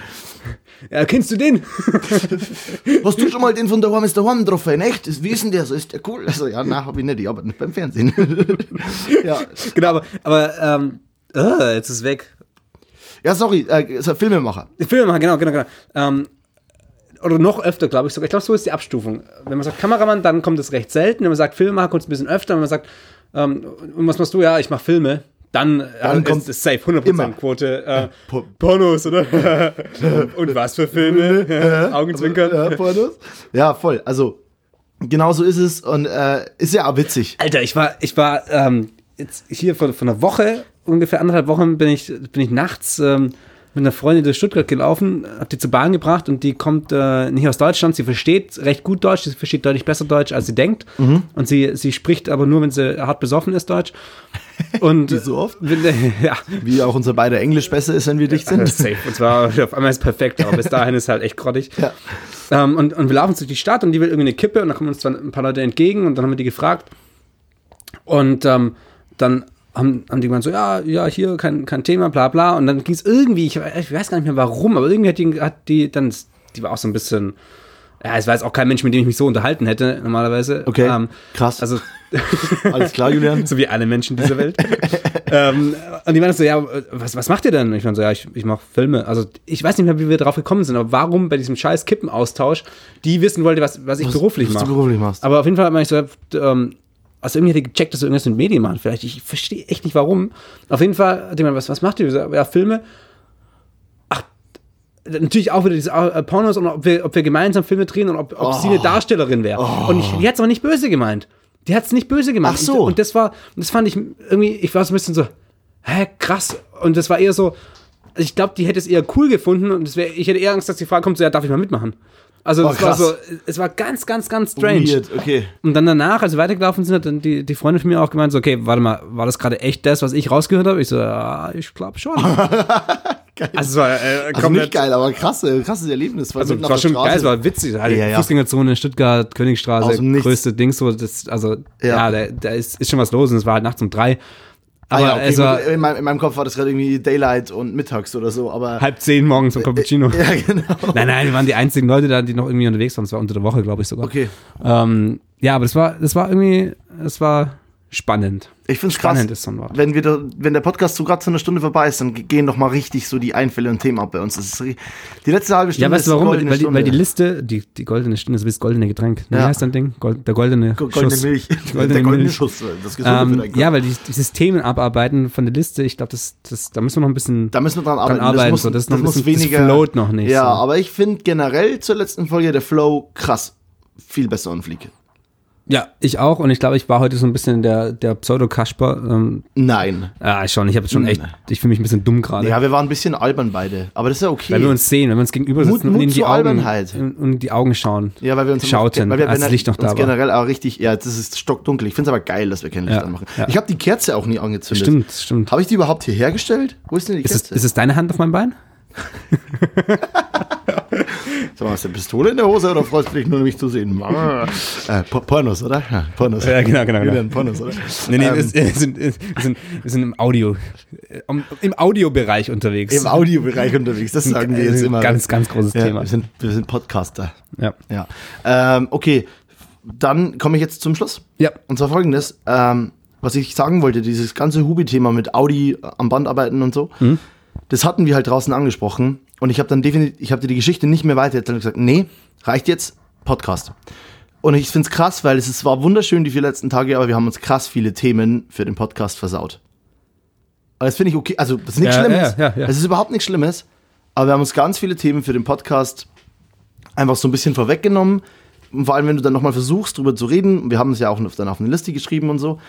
ja, kennst du den? [LAUGHS] Hast du schon mal den von daheim ist daheim getroffen? Echt? Wie ist denn der? So ist der cool? Also, ja, nein, hab ich nicht. Ich arbeite nicht beim Fernsehen. [LAUGHS] ja. genau, aber, aber ähm, ah, jetzt ist es weg. ja, sorry, äh, Filmemacher. Filmemacher, genau, genau, genau. Ähm, oder noch öfter, glaube ich sogar. Ich glaube, so ist die Abstufung. Wenn man sagt Kameramann, dann kommt es recht selten. Wenn man sagt Filmemacher, kommt es ein bisschen öfter. Wenn man sagt, ähm, und was machst du? Ja, ich mache Filme. Dann, Dann äh, kommt ist es safe, 100% immer. Quote. Äh, Po- Pornos, oder? [LAUGHS] und was für Filme? Augenzwinkern. Ja, Pornos. Ja, voll. Also, genau so ist es und äh, ist ja auch witzig. Alter, ich war, ich war ähm, jetzt hier vor, vor einer Woche, ungefähr anderthalb Wochen, bin ich, bin ich nachts ähm, mit einer Freundin durch Stuttgart gelaufen, hab die zur Bahn gebracht und die kommt äh, nicht aus Deutschland, sie versteht recht gut Deutsch, sie versteht deutlich besser Deutsch, als sie denkt. Und sie, sie spricht aber nur, wenn sie hart besoffen ist, Deutsch. Und [LAUGHS] Wie so oft? Wenn, [LAUGHS] ja, Wie auch unser beider Englisch besser ist, wenn wir dicht sind. safe. Und zwar auf einmal ist es perfekt, aber bis dahin ist halt echt grottig. Ja. Ähm, und, und wir laufen durch die Stadt und die will irgendwie eine Kippe und dann kommen uns dann ein paar Leute entgegen und dann haben wir die gefragt. Und ähm, dann haben, haben die gemeint so, ja, ja, hier kein, kein Thema, bla bla. Und dann ging es irgendwie, ich, ich weiß gar nicht mehr warum, aber irgendwie hat die, hat die dann, die war auch so ein bisschen, ja, es war jetzt auch kein Mensch, mit dem ich mich so unterhalten hätte, normalerweise. Okay, Ähm, krass. Also [LAUGHS] Alles klar, Julian? [LAUGHS] so wie alle Menschen dieser Welt. [LAUGHS] ähm, und die meinen so, ja, was, was macht ihr denn? Und ich meine so, ja, ich, ich mache Filme. Also ich weiß nicht mehr, wie wir drauf gekommen sind, aber warum bei diesem scheiß Kippenaustausch die wissen wollte, was, was ich beruflich was du mache. beruflich machst. Aber auf jeden Fall habe ich so, ähm, also irgendwie hätte ich gecheckt, dass du irgendwas mit Medien machen. Vielleicht, ich verstehe echt nicht warum. Auf jeden Fall hat jemand, was, was macht ihr? Ja, Filme. Ach, natürlich auch wieder diese äh, Pornos und ob wir, ob wir gemeinsam Filme drehen und ob, ob sie Oh. eine Darstellerin wäre. Und ich, die hat es aber nicht böse gemeint. Die hat es nicht böse gemeint. Ach so. Und, und das war, das fand ich irgendwie, ich war so ein bisschen so, hä, krass. Und das war eher so, also ich glaube, die hätte es eher cool gefunden und wär, ich hätte eher Angst, dass die Frage kommt, so, ja, darf ich mal mitmachen? Also, Oh, es war so, es war ganz, ganz, ganz strange. Weird, okay. Und dann danach, als wir weitergelaufen sind, hat dann die, die Freundin von mir auch gemeint, so, okay, warte mal, war das gerade echt das, was ich rausgehört habe? Ich so, ja, ich glaube schon. [LAUGHS] Also es war äh, Also nicht geil, aber krass, krasses Erlebnis. Also es war schon Straße. geil, es war witzig. Halt, Ja, ja. Fußgängerzone in Stuttgart, Königstraße, größte Ding so. Das, also Ja. ja, da, da ist, ist schon was los und es war halt nachts um drei. Ah, Aber ja, okay, es war in, meinem, in meinem Kopf war das gerade irgendwie Daylight und mittags oder so, aber. halb zehn morgens um Cappuccino. [LAUGHS] Ja, genau. Nein, nein, wir waren die einzigen Leute da, die noch irgendwie unterwegs waren. Es war unter der Woche, glaube ich sogar. Okay. Ähm, ja, aber das war, das war irgendwie, das war spannend. Ich finde es krass, Spannend ist so wenn, wir da, wenn der Podcast so gerade zu einer Stunde vorbei ist, dann gehen doch mal richtig so die Einfälle und Themen ab bei uns. Das ist die letzte halbe Stunde Ja, weißt du warum? goldene Weil die, weil die. Liste, die, die goldene Stunde, so wie das goldene Getränk. Wie Ja. heißt dein Ding? Gold, der goldene Go- goldene Schuss. Milch. [LAUGHS] Goldene der goldene Milch. Schuss. Das Gesunde für Ähm, ja, weil die, dieses Themen abarbeiten von der Liste, ich glaube, das, das, da müssen wir noch ein bisschen Da müssen wir dran dran arbeiten. arbeiten. das muss, so. das ist noch muss bisschen, weniger. das float noch nicht. ja, so. aber ich finde generell zur letzten Folge der Flow krass viel besser und Fliege. Ja, ich auch. Und ich glaube, ich war heute so ein bisschen der, der Pseudo-Kasper. Ähm, Nein. ja, schon. Ich habe schon echt, ich fühle mich ein bisschen dumm gerade. Ja, wir waren ein bisschen albern beide. Aber das ist ja okay. Weil wir uns sehen, wenn wir uns gegenüber Mut- sitzen und Mut in die Augen Albernheit. in, und in die Augen schauen. ja, weil wir uns schauten, weil wir als das Licht noch da war. generell auch richtig, ja, das ist stockdunkel. Ich finde es aber geil, dass wir kein Licht Ja, anmachen. ja. Ich habe die Kerze auch nie angezündet. Stimmt, stimmt. Habe ich die überhaupt hier hergestellt? Wo ist denn die Ist es, Kerze? ist es deine Hand auf meinem Bein? [LAUGHS] Sag mal, hast du eine Pistole in der Hose oder freust du dich nur, mich zu sehen? [LAUGHS] äh, Por- Pornos, oder? Ja, Pornos. Ja, genau, genau, genau. Pornos, oder? Nee, nee, Ähm, wir, sind, wir, sind, wir sind im Audio, äh, um- im Audiobereich unterwegs. Im Audiobereich unterwegs, das sagen wir jetzt immer. Ganz, ganz großes ja, Thema. Wir sind, wir sind Podcaster. Ja. Ja. Ähm, okay, dann komme ich jetzt zum Schluss. Ja. Und zwar folgendes, ähm, was ich sagen wollte, dieses ganze Hubi-Thema mit Audi am Band arbeiten und so, Mhm. Das hatten wir halt draußen angesprochen. Und ich habe dann definitiv, ich habe dir die Geschichte nicht mehr weiter erzählt und gesagt, nee, reicht jetzt, Podcast. Und ich finde es krass, weil es ist, war wunderschön die vier letzten Tage, aber wir haben uns krass viele Themen für den Podcast versaut. Aber das finde ich okay, also das ist nichts Ja, Schlimmes. ja, ja. Es ist überhaupt nichts Schlimmes, aber wir haben uns ganz viele Themen für den Podcast einfach so ein bisschen vorweggenommen. Und vor allem, wenn du dann nochmal versuchst, drüber zu reden, wir haben es ja auch dann auf eine Liste geschrieben und so,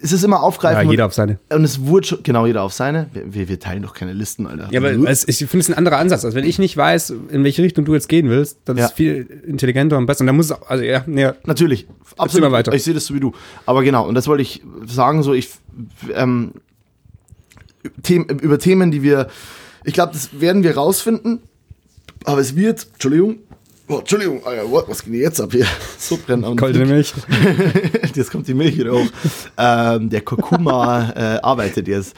es ist immer ja, aufgreifen. jeder und, auf seine. und es wurde schon, genau, jeder auf seine. Wir, wir, wir teilen doch keine Listen, Alter. Ja, aber es, ich finde es ein anderer Ansatz. Also wenn ich nicht weiß, in welche Richtung du jetzt gehen willst, dann Ja. ist es viel intelligenter und besser. Und dann muss es auch, also ja, nee, Natürlich, absolut. immer weiter. Ich sehe das so wie du. Aber genau, und das wollte ich sagen, so ich ähm, Themen, über Themen, die wir, ich glaube, das werden wir rausfinden. Aber es wird, Entschuldigung, oh, Entschuldigung, Alter, what, was geht denn jetzt ab hier? So brennen am goldene Milch. [LAUGHS] jetzt kommt die Milch wieder hoch. ähm, der Kurkuma äh, arbeitet jetzt.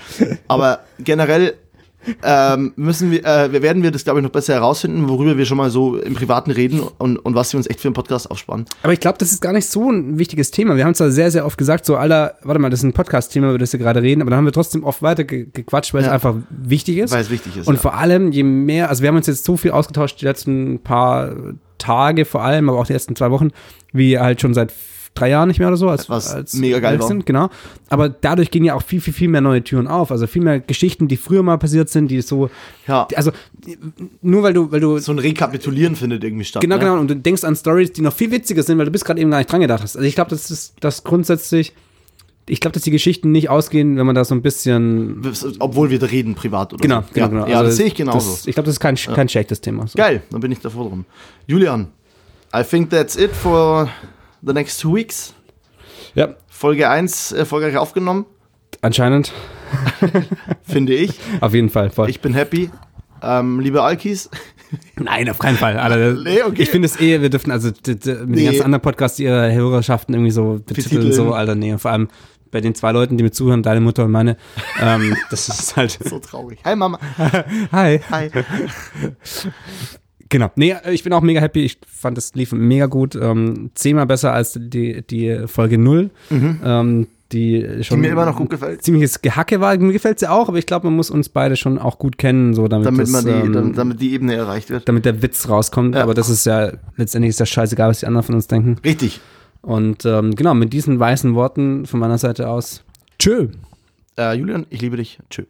Aber generell ähm, müssen wir, äh, werden wir das, glaube ich, noch besser herausfinden, worüber wir schon mal so im Privaten reden und, und was wir uns echt für einen Podcast aufsparen. Aber ich glaube, das ist gar nicht so ein wichtiges Thema. Wir haben zwar sehr, sehr oft gesagt, so, Alter, warte mal, das ist ein Podcast-Thema, über das wir gerade reden, aber dann haben wir trotzdem oft weiter ge gequatscht, weil Ja. es einfach wichtig ist. Weil es wichtig ist. Und ja. vor allem, je mehr, also wir haben uns jetzt so viel ausgetauscht die letzten paar Tage vor allem, aber auch die letzten zwei Wochen, wie halt schon seit drei Jahren nicht mehr oder so. Als, Was als mega geil war. Sind, genau. Aber dadurch gehen ja auch viel, viel, viel mehr neue Türen auf. Also viel mehr Geschichten, die früher mal passiert sind, die so, ja. die, also nur weil du, weil du so ein Rekapitulieren findet irgendwie statt. Genau, ne? genau. Und du denkst an Stories, die noch viel witziger sind, weil du bis gerade eben gar nicht dran gedacht hast. Also ich glaube, das ist das grundsätzlich. Ich glaube, dass die Geschichten nicht ausgehen, wenn man da so ein bisschen. Obwohl wir da reden, privat oder Genau, so. genau, ja. genau. Ja, Also das sehe ich genauso. Das, ich glaube, das ist kein, kein schlechtes Thema. So. Geil, dann bin ich davor drum. Julian, I think that's it for the next two weeks. Ja, Folge 1 erfolgreich aufgenommen, anscheinend. [LAUGHS] finde ich. Auf jeden Fall. Voll. Ich bin happy. Ähm, liebe Alkis, Nein, auf keinen Fall. Alter. [LAUGHS] Nee, okay. Ich finde es eh, wir dürfen also mit Nee. den ganzen anderen Podcasts die ihre Hörerschaften irgendwie so betiteln, Betiteln. so, Alter, nee. Und vor allem bei den zwei Leuten, die mir zuhören, deine Mutter und meine, ähm, [LAUGHS] das ist halt. so traurig. Hi Mama. Hi. Hi. Genau. Nee, ich bin auch mega happy. Ich fand, es lief mega gut. Ähm, zehnmal besser als die, die Folge 0. Ähm, die schon Mhm. mir immer noch gut gefällt. Ziemliches Gehacke war. Mir gefällt sie auch, aber ich glaube, man muss uns beide schon auch gut kennen, so damit, Damit, das, die, ähm, damit, damit die Ebene erreicht wird. damit der Witz rauskommt. Ja. Aber das ist ja, letztendlich ist das scheißegal, was die anderen von uns denken. Richtig. Und ähm, genau, mit diesen weißen Worten von meiner Seite aus. Tschö. Äh, Julian, ich liebe dich. Tschö.